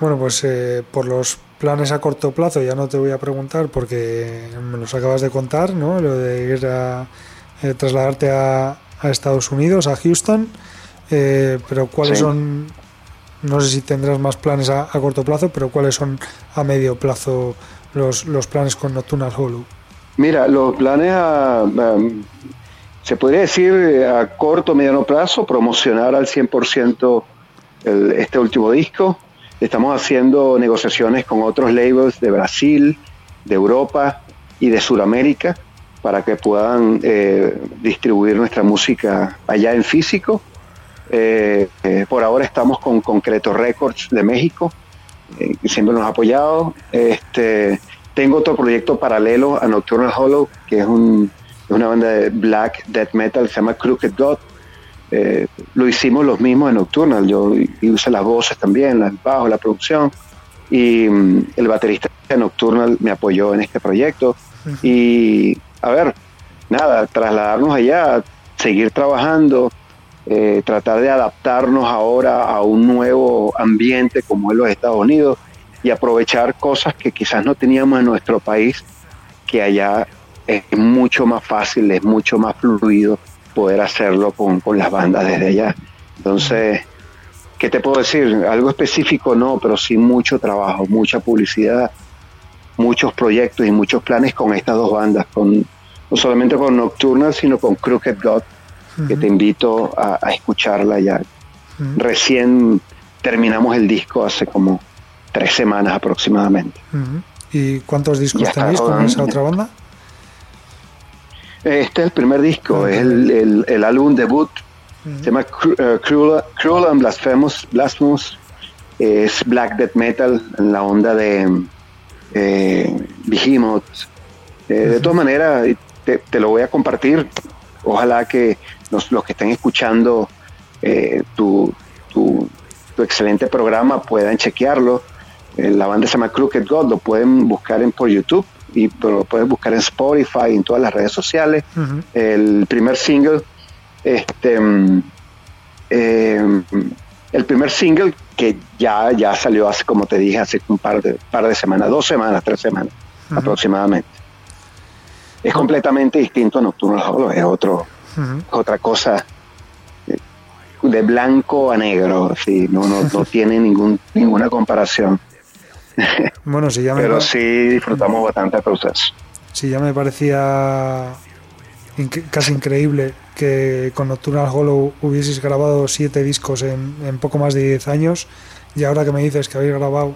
Bueno, pues eh, por los planes a corto plazo ya no te voy a preguntar porque me los acabas de contar, ¿no? Lo de ir a eh, trasladarte a, Estados Unidos, a Houston, pero ¿cuáles son, no sé si tendrás más planes a, corto plazo, pero cuáles son a medio plazo los, los planes con Nocturnal Hollow? Mira, los planes se podría decir a corto mediano plazo, promocionar al 100% el, este último disco, estamos haciendo negociaciones con otros labels de Brasil, de Europa y de Sudamérica para que puedan eh, distribuir nuestra música allá en físico. Eh, eh, por ahora estamos con Concreto Records de México, que siempre nos ha apoyado. Este, tengo otro proyecto paralelo a Nocturnal Hollow, que es, una banda de black death metal, se llama Crooked God. lo hicimos los mismos en Nocturnal, yo hice las voces también, el bajo, la producción, y mm, el baterista de Nocturnal me apoyó en este proyecto. Y a ver, nada, trasladarnos allá, seguir trabajando, eh, tratar de adaptarnos ahora a un nuevo ambiente como es los Estados Unidos y aprovechar cosas que quizás no teníamos en nuestro país, que allá es mucho más fácil, es mucho más fluido poder hacerlo con, con las bandas desde allá. Entonces, ¿qué te puedo decir? Algo específico no, pero sí mucho trabajo, mucha publicidad, muchos proyectos y muchos planes con estas dos bandas, con, no solamente con Nocturnal, sino con Crooked God, que te invito a, escucharla ya. Recién terminamos el disco hace como tres semanas aproximadamente. ¿Y cuántos discos tenéis con esa otra banda? Este es el primer disco, es el, el, álbum debut, se llama eh, Cruel, and Blasphemous, Blasphemous, es black death metal en la onda de eh, Behemoth. Eh, de todas maneras, te, lo voy a compartir. Ojalá que los, que estén escuchando eh, tu, tu, excelente programa puedan chequearlo. Eh, la banda se llama Crooked God, lo pueden buscar en, por YouTube y lo pueden buscar en Spotify, en todas las redes sociales. El primer single, este, mm, el primer single que ya, ya salió hace, como te dije, hace un par de, par de semanas, dos semanas, tres semanas aproximadamente. Es completamente distinto a Nocturno es otro, otra cosa de blanco a negro, sí, no, no, no tiene ningún, ninguna comparación. Bueno, sí, ya me Pero sí disfrutamos bastante proceso. Sí, ya me parecía casi increíble que con Nocturnal Hollow hubieses grabado siete discos en, en, poco más de diez años y ahora que me dices que habéis grabado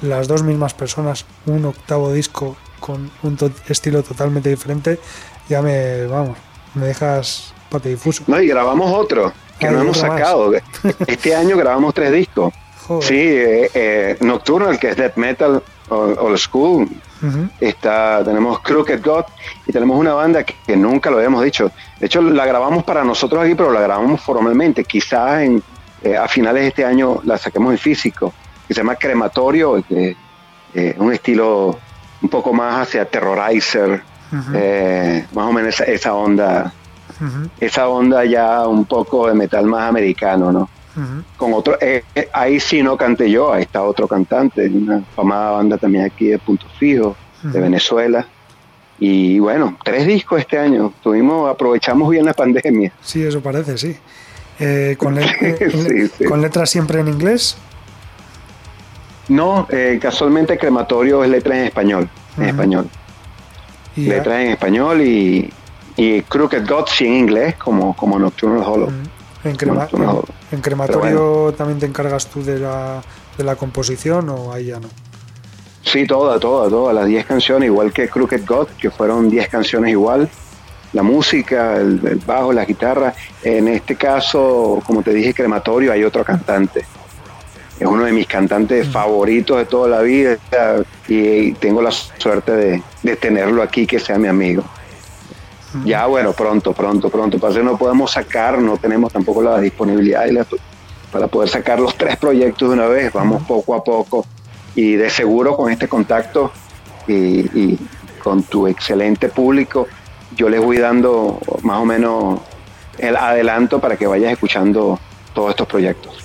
las dos mismas personas un octavo disco con un estilo totalmente diferente ya me, vamos, me dejas patidifuso. No, y grabamos otro que no hemos sacado. Este año grabamos tres discos. Sí, eh, eh, Nocturnal, que es death metal old school, Está, tenemos Crooked God y tenemos una banda que, nunca lo habíamos dicho. De hecho, la grabamos para nosotros aquí, pero la grabamos formalmente. Quizás en, eh, a finales de este año la saquemos en físico, que se llama Crematorio, que es un estilo un poco más hacia Terrorizer, eh, más o menos esa, onda, esa onda ya un poco de metal más americano, ¿no? Con otro, eh, eh, ahí sí no canté yo, ahí está otro cantante, una famada banda también aquí de Punto Fijo, de Venezuela. Y bueno, tres discos este año. Tuvimos, aprovechamos bien la pandemia. Sí, eso parece, sí. con, ¿Con letras siempre en inglés? No, casualmente Crematorio es letra en español. En español. Letras en español y, y Crooked Gods en inglés, como, como Nocturnal Hollow. ¿En, en, crematorio también te encargas tú de la, de la composición o ahí ya no? Sí, toda, toda, todas las 10 canciones, igual que Crooked God, que fueron 10 canciones igual. La música, el, el, bajo, la guitarra. En este caso, como te dije, crematorio, hay otro cantante. Es uno de mis cantantes favoritos de toda la vida y tengo la suerte de, de tenerlo aquí, que sea mi amigo. Ya, bueno, pronto, pronto, pronto. Para no podemos sacar, no tenemos tampoco la disponibilidad para poder sacar los tres proyectos de una vez. Vamos poco a poco y de seguro con este contacto y, con tu excelente público, yo les voy dando más o menos el adelanto para que vayas escuchando todos estos proyectos.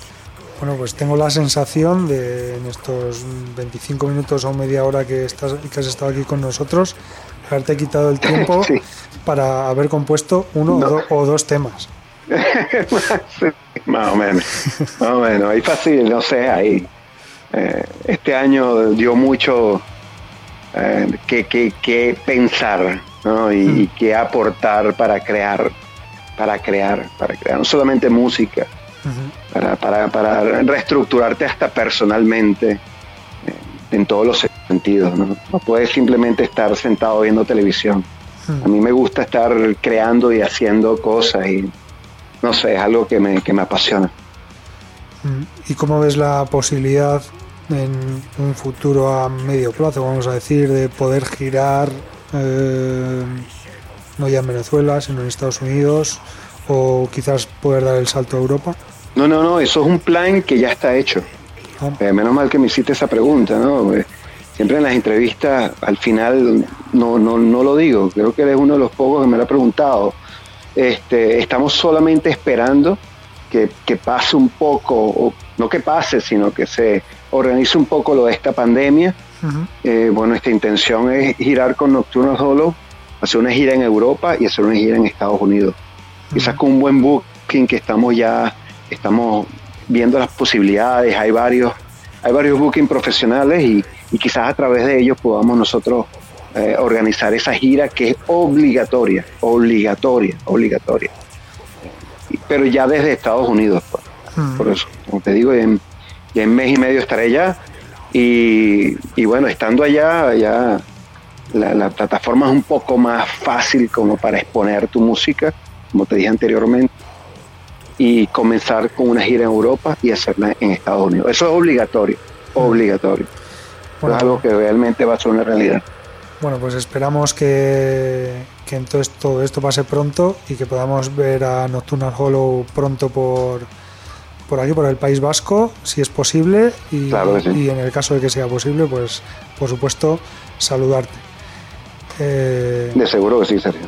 Bueno, pues tengo la sensación de en estos 25 minutos o media hora que, estás, que has estado aquí con nosotros, haberte quitado el tiempo para haber compuesto uno o, dos temas. más o menos, más o menos. Ahí fácil, no sé, ahí. Eh, este año dio mucho eh, que, pensar ¿no? y, mm. y que aportar para crear, para crear, para crear, no solamente música, para, para, reestructurarte hasta personalmente eh, en todos los sentidos. ¿no? no puedes simplemente estar sentado viendo televisión. A mí me gusta estar creando y haciendo cosas y no sé, es algo que me, que me apasiona. ¿Y cómo ves la posibilidad en un futuro a medio plazo, vamos a decir, de poder girar eh, no ya en Venezuela, sino en Estados Unidos o quizás poder dar el salto a Europa? No, no, no, eso es un plan que ya está hecho. Ah. Eh, menos mal que me hiciste esa pregunta, ¿no? Siempre en las entrevistas al final no, no, no lo digo, creo que eres uno de los pocos que me lo ha preguntado. Este, estamos solamente esperando que, que pase un poco, o no que pase, sino que se organice un poco lo de esta pandemia. Eh, bueno, esta intención es girar con Nocturnal Hollow, hacer una gira en Europa y hacer una gira en Estados Unidos. Quizás con un buen booking que estamos ya, estamos viendo las posibilidades, hay varios, hay varios booking profesionales y, y quizás a través de ellos podamos nosotros eh, organizar esa gira que es obligatoria, obligatoria, obligatoria. Pero ya desde Estados Unidos, pues. por eso, como te digo, en, ya en mes y medio estaré allá y, y bueno, estando allá, ya la, la, plataforma es un poco más fácil como para exponer tu música, como te dije anteriormente, y comenzar con una gira en Europa y hacerla en Estados Unidos. Eso es obligatorio, obligatorio. Es algo que realmente va a ser una realidad. Bueno, pues esperamos que, que entonces todo esto pase pronto y que podamos ver a Nocturnal Hollow pronto por, por aquí, por el País Vasco, si es posible. Y, y en el caso de que sea posible, pues por supuesto, saludarte. Eh, de seguro que sí, Sergio.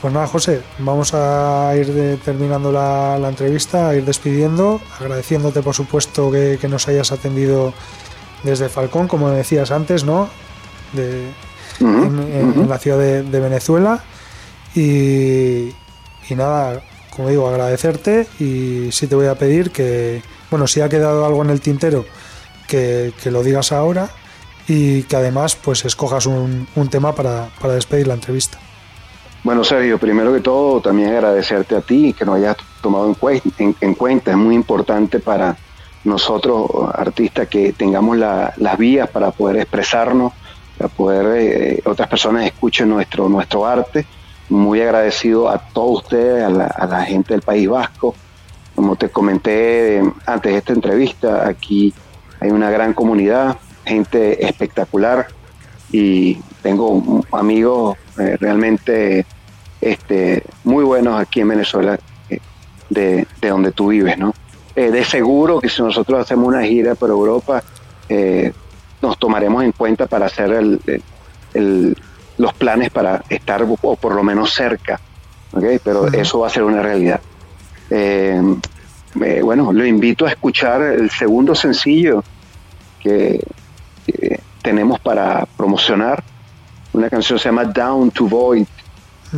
Pues nada, José, vamos a ir de, terminando la, la, entrevista, a ir despidiendo, agradeciéndote por supuesto que, que, nos hayas atendido desde Falcón, como decías antes, ¿no? De, en, la ciudad de, Venezuela. Y, nada, como digo, agradecerte y sí te voy a pedir que, bueno, si ha quedado algo en el tintero, que, lo digas ahora y que además pues escojas un, tema para, despedir la entrevista. Bueno, Sergio, primero que todo, también agradecerte a ti que nos hayas tomado en, en, cuenta. Es muy importante para nosotros, artistas, que tengamos las vías para poder expresarnos para poder eh, otras personas escuchen nuestro, nuestro arte. Muy agradecido a todos ustedes, a la, gente del País Vasco. Como te comenté antes de esta entrevista, aquí hay una gran comunidad, gente espectacular y tengo amigos eh, realmente este, muy buenos aquí en Venezuela, eh, de, de, donde tú vives, ¿no? De seguro que si nosotros hacemos una gira por Europa, nos tomaremos en cuenta para hacer el, los planes para estar o por lo menos cerca. ¿okay? Pero eso va a ser una realidad. Eh, eh, bueno, lo invito a escuchar el segundo sencillo que, tenemos para promocionar. Una canción se llama Down to Void.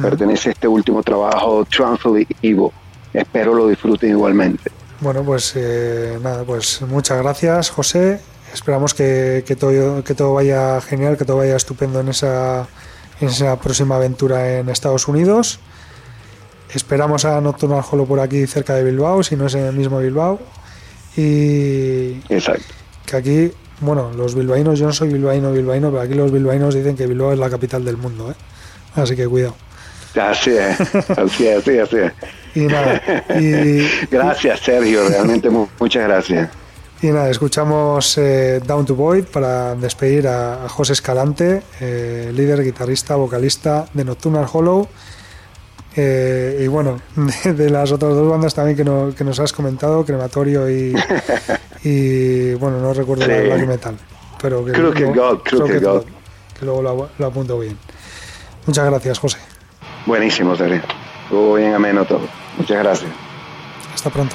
Pertenece a este último trabajo, Tranquil Evil. Espero lo disfruten igualmente. Bueno, pues eh, nada, pues muchas gracias, José. Esperamos que, que, todo, que todo vaya genial, que todo vaya estupendo en esa, en esa próxima aventura en Estados Unidos. Esperamos a Nocturnal Hollow por aquí cerca de Bilbao, si no es en el mismo Bilbao. Y Exacto. que aquí, bueno, los bilbaínos, yo no soy bilbaíno, bilbaíno, pero aquí los bilbaínos dicen que Bilbao es la capital del mundo, ¿eh? Así que cuidado. Así es, así es, así es. Así es. Y nada, y, gracias, Sergio, realmente muchas gracias. Y nada, escuchamos eh, Down to Void para despedir a, a José Escalante, eh, líder, guitarrista, vocalista de Nocturnal Hollow. Eh, y bueno, de, de, las otras dos bandas también que, no, que nos has comentado, Crematorio y, y bueno, no recuerdo sí. la Black Metal. Pero que creo que God, creo que, God. que luego lo, lo, apunto bien. Muchas gracias, José. Buenísimo, Sergio. Estuvo bien ameno todo. Muchas gracias. Hasta pronto.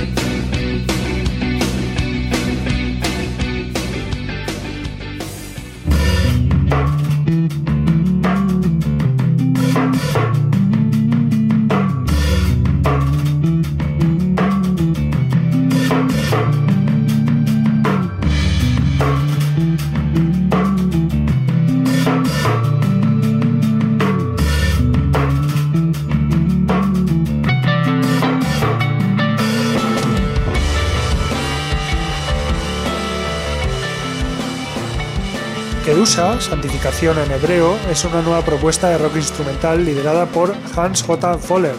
Santificación en hebreo, es una nueva propuesta de rock instrumental liderada por Hans J. Voller,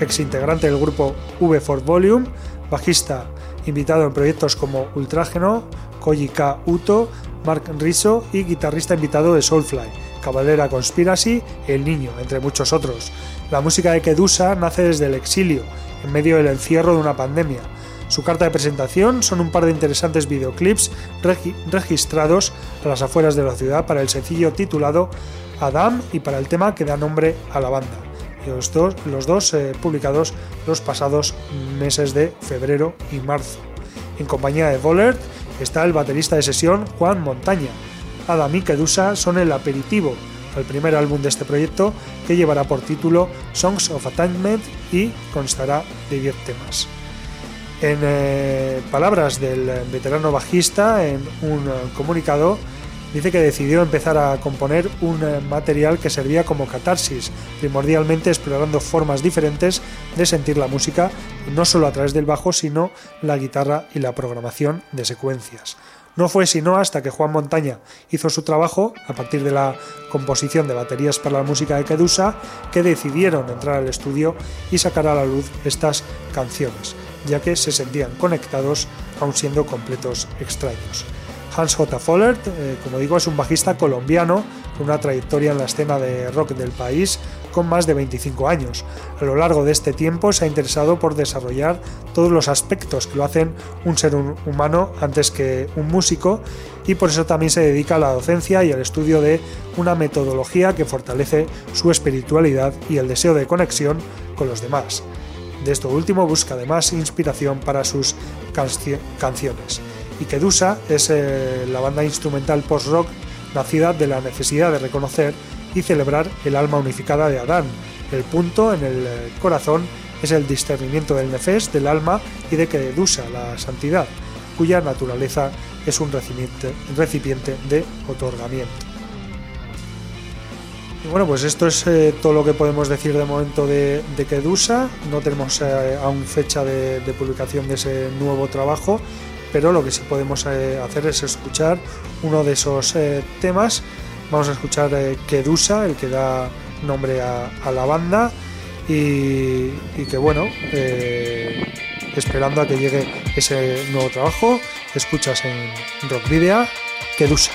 ex integrante del grupo V 4 Volume, bajista invitado en proyectos como Ultrágeno, Koji K. Uto, Mark Rizzo y guitarrista invitado de Soulfly, Cabalera Conspiracy, El Niño, entre muchos otros. La música de Kedusa nace desde el exilio, en medio del encierro de una pandemia su carta de presentación son un par de interesantes videoclips registrados a las afueras de la ciudad para el sencillo titulado Adam y para el tema que da nombre a la banda. Los dos, los dos eh, publicados los pasados meses de febrero y marzo. En compañía de Vollert está el baterista de sesión Juan Montaña. Adam y Kedusa son el aperitivo al primer álbum de este proyecto que llevará por título Songs of Attainment y constará de 10 temas. En eh, palabras del veterano bajista, en un eh, comunicado, dice que decidió empezar a componer un eh, material que servía como catarsis, primordialmente explorando formas diferentes de sentir la música, no solo a través del bajo, sino la guitarra y la programación de secuencias. No fue sino hasta que Juan Montaña hizo su trabajo, a partir de la composición de baterías para la música de Kedusa, que decidieron entrar al estudio y sacar a la luz estas canciones ya que se sentían conectados aun siendo completos extraños. Hans J. Follert, eh, como digo, es un bajista colombiano con una trayectoria en la escena de rock del país con más de 25 años. A lo largo de este tiempo se ha interesado por desarrollar todos los aspectos que lo hacen un ser humano antes que un músico y por eso también se dedica a la docencia y al estudio de una metodología que fortalece su espiritualidad y el deseo de conexión con los demás. De esto último busca además inspiración para sus canciones. Y Kedusa es eh, la banda instrumental post-rock nacida de la necesidad de reconocer y celebrar el alma unificada de Adán. El punto en el eh, corazón es el discernimiento del nefes, del alma y de Kedusa, la santidad, cuya naturaleza es un recipiente de otorgamiento bueno, pues esto es eh, todo lo que podemos decir de momento de, Kedusa. No tenemos eh, aún fecha de, publicación de ese nuevo trabajo, pero lo que sí podemos eh, hacer es escuchar uno de esos temas. Vamos a escuchar Kedusa, el que da nombre a, la banda, y, y que bueno, esperando a que llegue ese nuevo trabajo, escuchas en Rock Video Kedusa.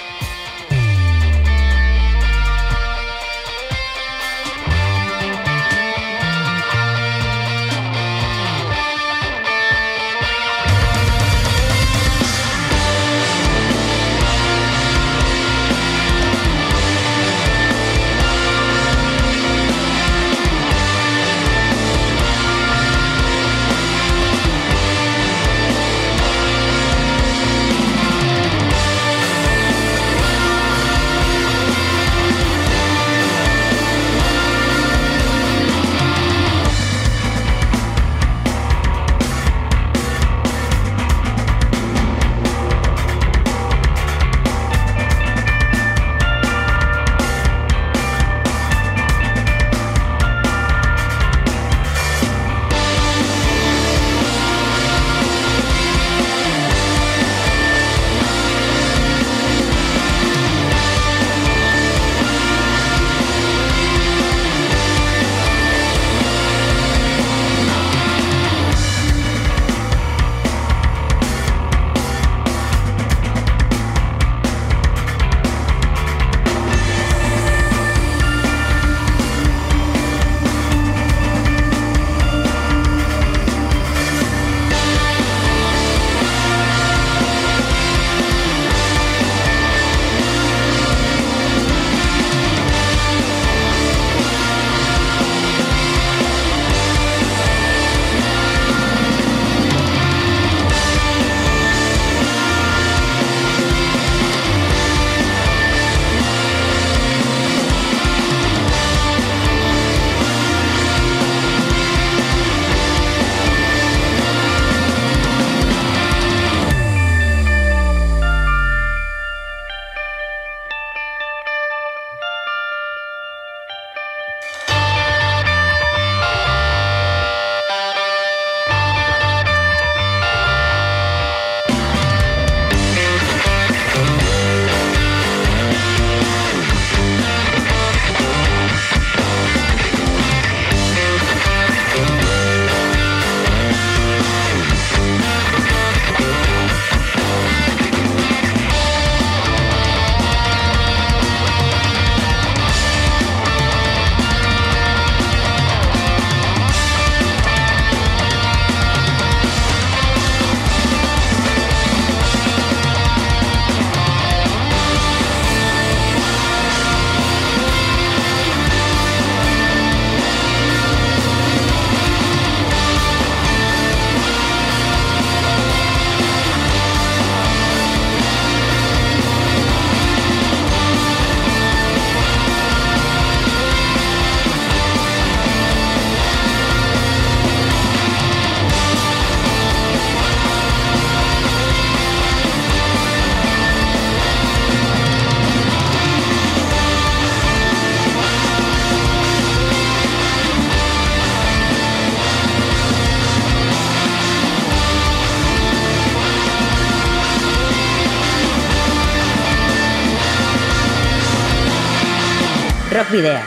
Video.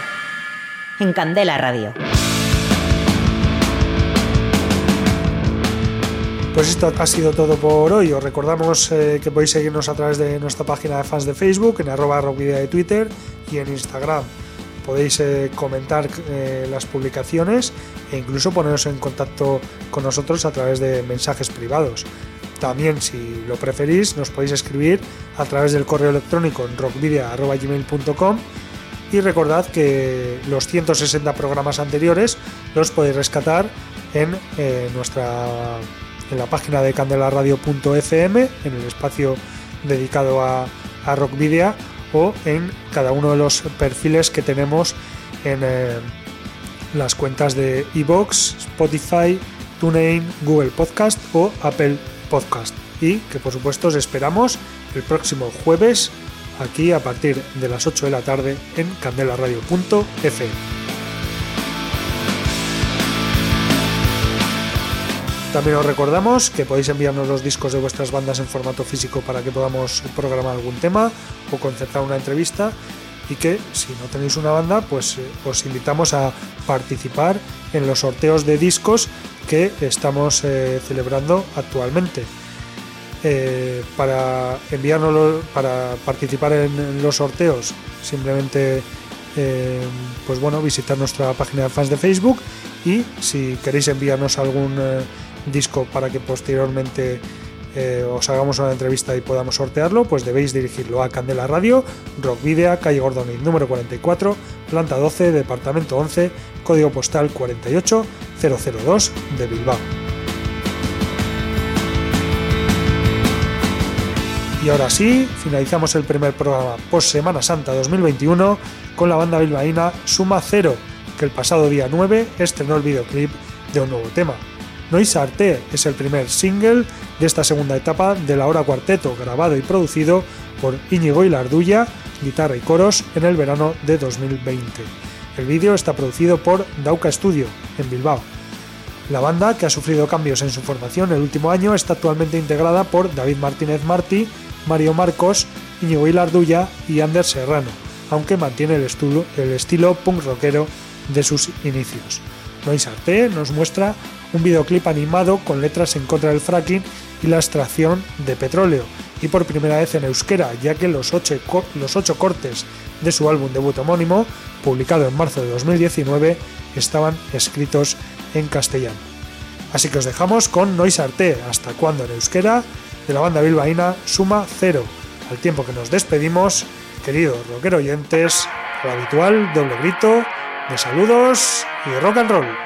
En Candela Radio. Pues esto ha sido todo por hoy. Os recordamos eh, que podéis seguirnos a través de nuestra página de fans de Facebook, en arroba rockvidea de Twitter y en Instagram. Podéis eh, comentar eh, las publicaciones e incluso poneros en contacto con nosotros a través de mensajes privados. También, si lo preferís, nos podéis escribir a través del correo electrónico en rockvidea.gmail.com y recordad que los 160 programas anteriores los podéis rescatar en nuestra en la página de candelaradio.fm, en el espacio dedicado a, a o en cada uno de los perfiles que tenemos en eh, las cuentas de iBox, Spotify, TuneIn, Google Podcast o Apple Podcast. Y que por supuesto os esperamos el próximo jueves aquí a partir de las 8 de la tarde en candelaradio.fm. También os recordamos que podéis enviarnos los discos de vuestras bandas en formato físico para que podamos programar algún tema o concertar una entrevista y que si no tenéis una banda pues eh, os invitamos a participar en los sorteos de discos que estamos eh, celebrando actualmente. Eh, para enviarnos para participar en, los sorteos simplemente pues bueno visitar nuestra página de fans de Facebook y si queréis enviarnos algún disco para que posteriormente eh, os hagamos una entrevista y podamos sortearlo, pues debéis dirigirlo a Candela Radio, Rock Video, calle Gordoni número 44, planta 12, departamento 11, código postal 48002 de Bilbao. Y ahora sí, finalizamos el primer programa post Semana Santa 2021 con la banda bilbaína Suma Cero, que el pasado día 9 estrenó el videoclip de un nuevo tema, Noise Arte es el primer single de esta segunda etapa de la hora cuarteto, grabado y producido por Íñigo Lardulla, guitarra y coros, en el verano de 2020. El vídeo está producido por Dauca Studio, en Bilbao. La banda, que ha sufrido cambios en su formación el último año, está actualmente integrada por David Martínez Martí, Mario Marcos, Íñigo Lardulla y Ander Serrano, aunque mantiene el estilo, punk rockero de sus inicios. Noise Arte nos muestra un videoclip animado con letras en contra del fracking y la extracción de petróleo, y por primera vez en euskera, ya que los ocho, cortes de su álbum debut homónimo, publicado en marzo de 2019, estaban escritos en castellano. Así que os dejamos con Noise Arte, hasta cuando en euskera, de la banda bilbaína Suma Cero. Al tiempo que nos despedimos, queridos rockero oyentes, el habitual doble grito de saludos y rock and roll.